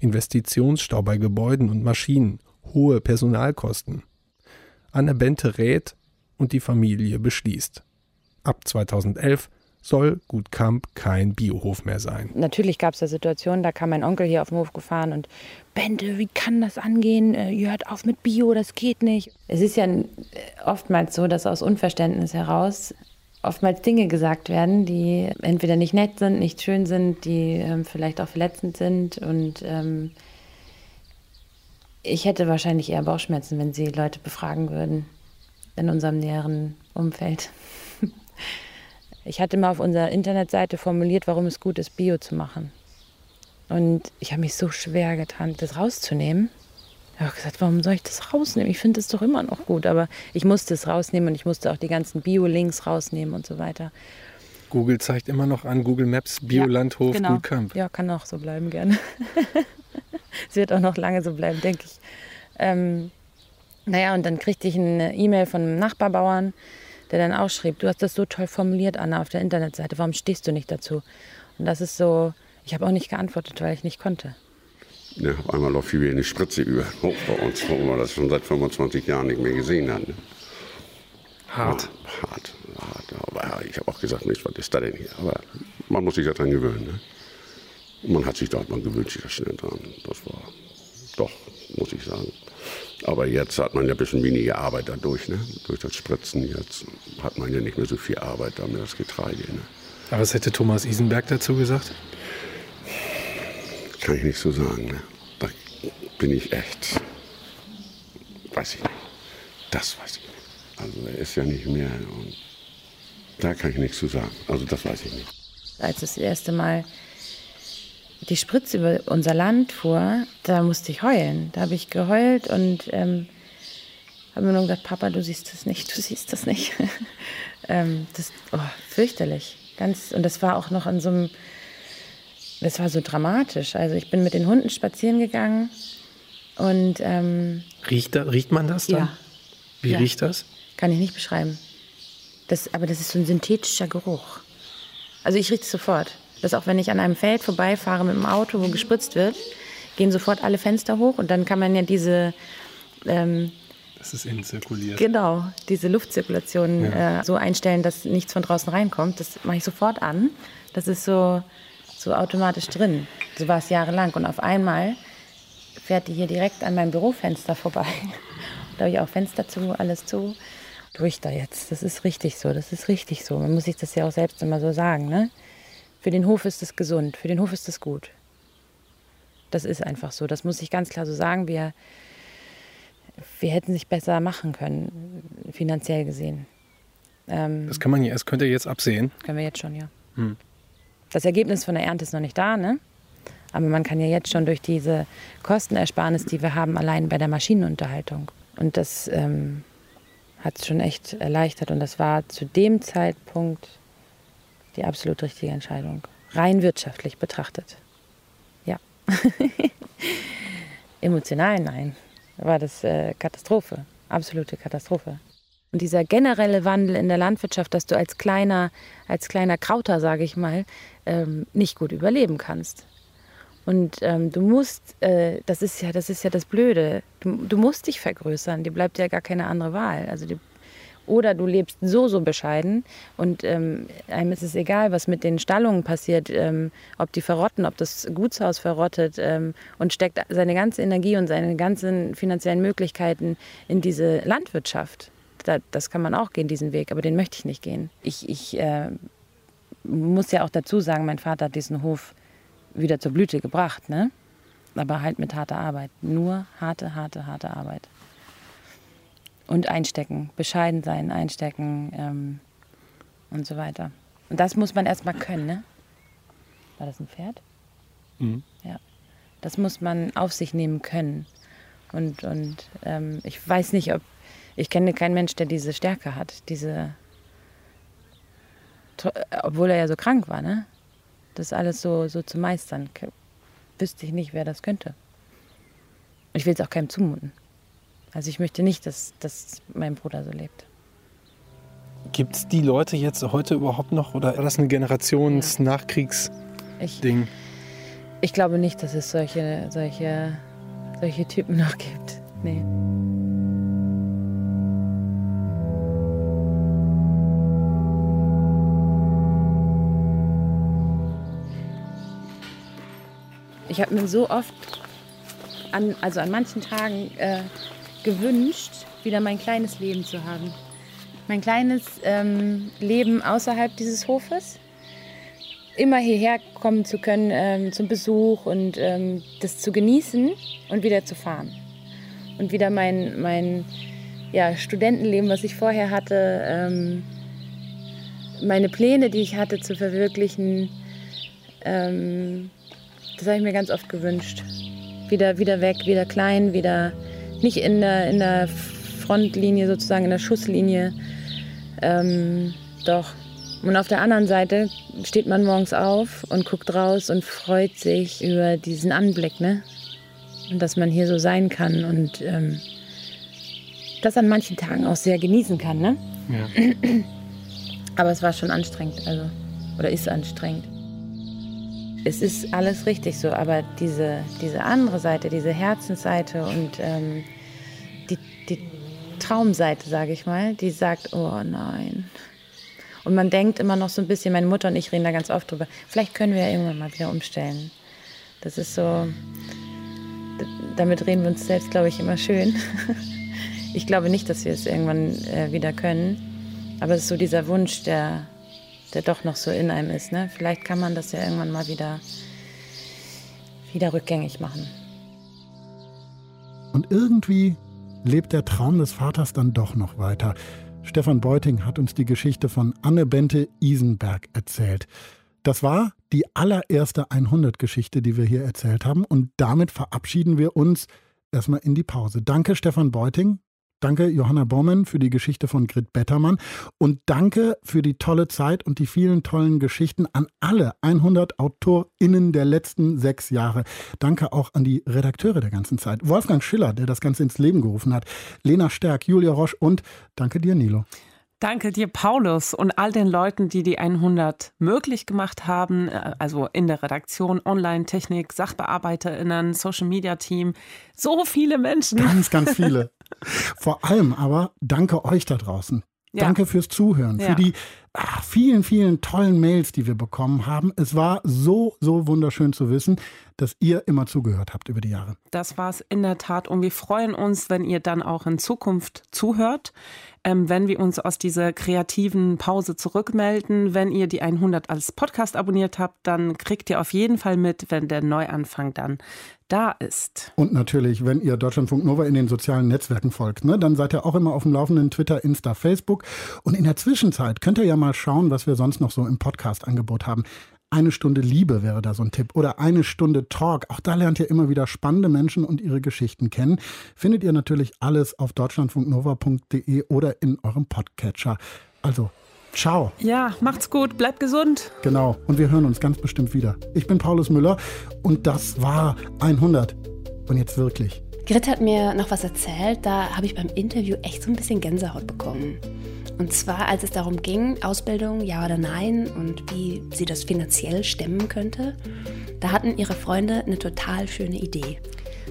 Investitionsstau bei Gebäuden und Maschinen, hohe Personalkosten. Anne Bente rät und die Familie beschließt. Ab 2011 soll Gutkamp kein Biohof mehr sein. Natürlich gab es da Situationen, da kam mein Onkel hier auf den Hof gefahren und Bente, wie kann das angehen? Äh, ihr hört auf mit Bio, das geht nicht. Es ist ja oftmals so, dass aus Unverständnis heraus oftmals Dinge gesagt werden, die entweder nicht nett sind, nicht schön sind, die ähm, vielleicht auch verletzend sind. Und ähm, ich hätte wahrscheinlich eher Bauchschmerzen, wenn sie Leute befragen würden in unserem näheren Umfeld. Ich hatte mal auf unserer Internetseite formuliert, warum es gut ist, Bio zu machen. Und ich habe mich so schwer getan, das rauszunehmen. Ich habe gesagt, warum soll ich das rausnehmen? Ich finde es doch immer noch gut. Aber ich musste es rausnehmen und ich musste auch die ganzen Bio-Links rausnehmen und so weiter. Google zeigt immer noch an, Google Maps, Biolandhof, ja, genau. Gutkamp. Ja, kann auch so bleiben gerne. es wird auch noch lange so bleiben, denke ich. Ähm, naja, und dann kriegte ich eine E-Mail von einem Nachbarbauern, der dann auch schrieb, du hast das so toll formuliert, Anna, auf der Internetseite, warum stehst du nicht dazu? Und das ist so, ich habe auch nicht geantwortet, weil ich nicht konnte. Ja, auf einmal läuft wie eine Spritze über hoch bei uns, wo man das schon seit 25 Jahren nicht mehr gesehen hat. Ne? Hart. Ja, hart, hart. Aber ich habe auch gesagt, Mensch, was ist da denn hier? Aber man muss sich daran gewöhnen. Ne? Man hat sich dort, man gewöhnt sich da schnell dran. Das war doch, muss ich sagen. Aber jetzt hat man ja ein bisschen weniger Arbeit dadurch, ne? durch das Spritzen. Jetzt hat man ja nicht mehr so viel Arbeit da mit das Getreide. Ne? Aber was hätte Thomas Isenberg dazu gesagt? Kann ich nicht so sagen. Ne? Da bin ich echt, weiß ich nicht. Das weiß ich nicht. Also er ist ja nicht mehr und da kann ich nichts zu sagen. Also das weiß ich nicht. Als das erste Mal die Spritze über unser Land fuhr, da musste ich heulen. Da habe ich geheult und ähm, habe mir nur gedacht, Papa, du siehst das nicht, du siehst das nicht. ähm, das oh, fürchterlich. Ganz, und das war auch noch an so einem, das war so dramatisch. Also ich bin mit den Hunden spazieren gegangen und ähm, riecht, da, riecht man das dann? Ja. Wie ja. riecht das? Kann ich nicht beschreiben. Das, aber das ist so ein synthetischer Geruch. Also ich rieche es sofort dass auch wenn ich an einem Feld vorbeifahre mit dem Auto, wo gespritzt wird, gehen sofort alle Fenster hoch und dann kann man ja diese ähm, dass es innen zirkuliert. Genau, diese Luftzirkulation ja. äh, so einstellen, dass nichts von draußen reinkommt. Das mache ich sofort an. Das ist so, so automatisch drin. So war es jahrelang. Und auf einmal fährt die hier direkt an meinem Bürofenster vorbei. da habe ich auch Fenster zu, alles zu. Durch da jetzt. Das ist richtig so. Das ist richtig so. Man muss sich das ja auch selbst immer so sagen. Ne? Für den Hof ist es gesund, für den Hof ist es gut. Das ist einfach so. Das muss ich ganz klar so sagen. Wir, wir hätten sich besser machen können, finanziell gesehen. Ähm, das kann man ja, das könnt ihr jetzt absehen. Können wir jetzt schon, ja. Hm. Das Ergebnis von der Ernte ist noch nicht da, ne? Aber man kann ja jetzt schon durch diese Kostenersparnis, die wir haben, allein bei der Maschinenunterhaltung. Und das ähm, hat es schon echt erleichtert. Und das war zu dem Zeitpunkt die absolut richtige Entscheidung. Rein wirtschaftlich betrachtet. Ja. Emotional nein. War das äh, Katastrophe. Absolute Katastrophe. Und dieser generelle Wandel in der Landwirtschaft, dass du als kleiner, als kleiner Krauter, sage ich mal, ähm, nicht gut überleben kannst. Und ähm, du musst, äh, das ist ja, das ist ja das Blöde. Du, du musst dich vergrößern. Dir bleibt ja gar keine andere Wahl. Also die, oder du lebst so, so bescheiden und ähm, einem ist es egal, was mit den Stallungen passiert, ähm, ob die verrotten, ob das Gutshaus verrottet ähm, und steckt seine ganze Energie und seine ganzen finanziellen Möglichkeiten in diese Landwirtschaft. Da, das kann man auch gehen, diesen Weg, aber den möchte ich nicht gehen. Ich, ich äh, muss ja auch dazu sagen, mein Vater hat diesen Hof wieder zur Blüte gebracht, ne? aber halt mit harter Arbeit. Nur harte, harte, harte Arbeit. Und einstecken, bescheiden sein, einstecken ähm, und so weiter. Und das muss man erstmal können, ne? War das ein Pferd? Mhm. Ja. Das muss man auf sich nehmen können. Und, und ähm, ich weiß nicht, ob. Ich kenne keinen Mensch, der diese Stärke hat, diese. Obwohl er ja so krank war, ne? Das alles so, so zu meistern. Wüsste ich nicht, wer das könnte. Ich will es auch keinem zumuten. Also ich möchte nicht, dass, dass mein Bruder so lebt. Gibt es die Leute jetzt heute überhaupt noch oder war das ein Generations-Nachkriegs-Ding? Ich, ich glaube nicht, dass es solche, solche, solche Typen noch gibt. Nee. Ich habe mir so oft, an, also an manchen Tagen, äh, gewünscht, wieder mein kleines Leben zu haben. Mein kleines ähm, Leben außerhalb dieses Hofes. Immer hierher kommen zu können ähm, zum Besuch und ähm, das zu genießen und wieder zu fahren. Und wieder mein, mein ja, Studentenleben, was ich vorher hatte, ähm, meine Pläne, die ich hatte, zu verwirklichen, ähm, das habe ich mir ganz oft gewünscht. Wieder, wieder weg, wieder klein, wieder nicht in der, in der Frontlinie, sozusagen in der Schusslinie. Ähm, doch. Und auf der anderen Seite steht man morgens auf und guckt raus und freut sich über diesen Anblick, ne? Und dass man hier so sein kann und ähm, das an manchen Tagen auch sehr genießen kann, ne? Ja. Aber es war schon anstrengend, also. Oder ist anstrengend es ist alles richtig so, aber diese, diese andere Seite, diese Herzensseite und ähm, die, die Traumseite, sage ich mal, die sagt, oh nein. Und man denkt immer noch so ein bisschen, meine Mutter und ich reden da ganz oft drüber, vielleicht können wir ja irgendwann mal wieder umstellen. Das ist so, damit reden wir uns selbst, glaube ich, immer schön. Ich glaube nicht, dass wir es irgendwann äh, wieder können, aber es ist so dieser Wunsch, der, der doch noch so in einem ist. Ne? Vielleicht kann man das ja irgendwann mal wieder, wieder rückgängig machen. Und irgendwie lebt der Traum des Vaters dann doch noch weiter. Stefan Beuting hat uns die Geschichte von Anne Bente Isenberg erzählt. Das war die allererste 100-Geschichte, die wir hier erzählt haben. Und damit verabschieden wir uns erstmal in die Pause. Danke, Stefan Beuting. Danke, Johanna Baumann, für die Geschichte von Grit Bettermann. Und danke für die tolle Zeit und die vielen tollen Geschichten an alle 100 AutorInnen der letzten sechs Jahre. Danke auch an die Redakteure der ganzen Zeit. Wolfgang Schiller, der das Ganze ins Leben gerufen hat. Lena Stärk, Julia Roche und danke dir, Nilo. Danke dir, Paulus, und all den Leuten, die die 100 möglich gemacht haben, äh, also in der Redaktion, Online-Technik, SachbearbeiterInnen, Social-Media-Team. So viele Menschen. Ganz, ganz viele. Vor allem aber danke euch da draußen. Ja. Danke fürs Zuhören, ja. für die ach, vielen, vielen tollen Mails, die wir bekommen haben. Es war so, so wunderschön zu wissen, dass ihr immer zugehört habt über die Jahre. Das war es in der Tat. Und wir freuen uns, wenn ihr dann auch in Zukunft zuhört ähm, wenn wir uns aus dieser kreativen Pause zurückmelden. Wenn ihr die 100 als Podcast abonniert habt, dann kriegt ihr auf jeden Fall mit, wenn der Neuanfang dann da ist. Und natürlich, wenn ihr Deutschlandfunk Nova in den sozialen Netzwerken folgt, ne, dann seid ihr auch immer auf dem Laufenden Twitter, Insta, Facebook. Und in der Zwischenzeit könnt ihr ja mal schauen, was wir sonst noch so im Podcast-Angebot haben. Eine Stunde Liebe wäre da so ein Tipp. Oder eine Stunde Talk. Auch da lernt ihr immer wieder spannende Menschen und ihre Geschichten kennen. Findet ihr natürlich alles auf deutschlandfunknova.de oder in eurem Podcatcher. Also, ciao. Ja, macht's gut, bleibt gesund. Genau. Und wir hören uns ganz bestimmt wieder. Ich bin Paulus Müller und das war 100. Und jetzt wirklich. Grit hat mir noch was erzählt. Da habe ich beim Interview echt so ein bisschen Gänsehaut bekommen. Und zwar, als es darum ging, Ausbildung, ja oder nein und wie sie das finanziell stemmen könnte, da hatten ihre Freunde eine total schöne Idee.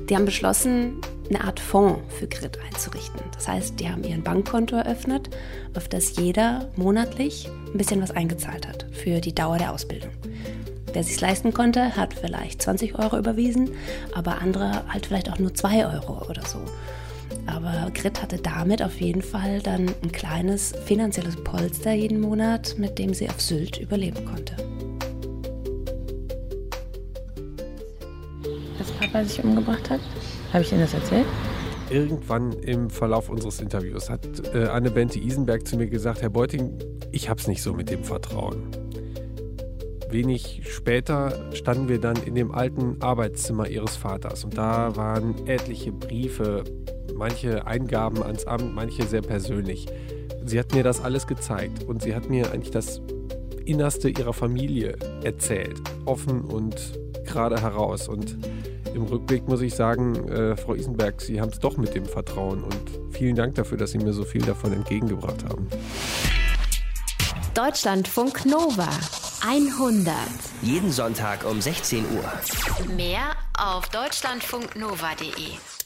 Die haben beschlossen, eine Art Fonds für Grit einzurichten. Das heißt, die haben ihren Bankkonto eröffnet, auf das jeder monatlich ein bisschen was eingezahlt hat für die Dauer der Ausbildung. Wer sich leisten konnte, hat vielleicht 20 Euro überwiesen, aber andere halt vielleicht auch nur 2 Euro oder so. Aber Grit hatte damit auf jeden Fall dann ein kleines finanzielles Polster jeden Monat, mit dem sie auf Sylt überleben konnte. Dass Papa sich umgebracht hat? Habe ich Ihnen das erzählt? Irgendwann im Verlauf unseres Interviews hat äh, Anne Bente Isenberg zu mir gesagt, Herr Beuting, ich hab's nicht so mit dem Vertrauen. Wenig später standen wir dann in dem alten Arbeitszimmer ihres Vaters und da waren etliche Briefe, manche Eingaben ans Amt, manche sehr persönlich. Sie hat mir das alles gezeigt und sie hat mir eigentlich das Innerste ihrer Familie erzählt, offen und gerade heraus. Und im Rückblick muss ich sagen, äh, Frau Isenberg, Sie haben es doch mit dem Vertrauen und vielen Dank dafür, dass Sie mir so viel davon entgegengebracht haben. Deutschlandfunk Nova 100. Jeden Sonntag um 16 Uhr. Mehr auf deutschlandfunknova.de.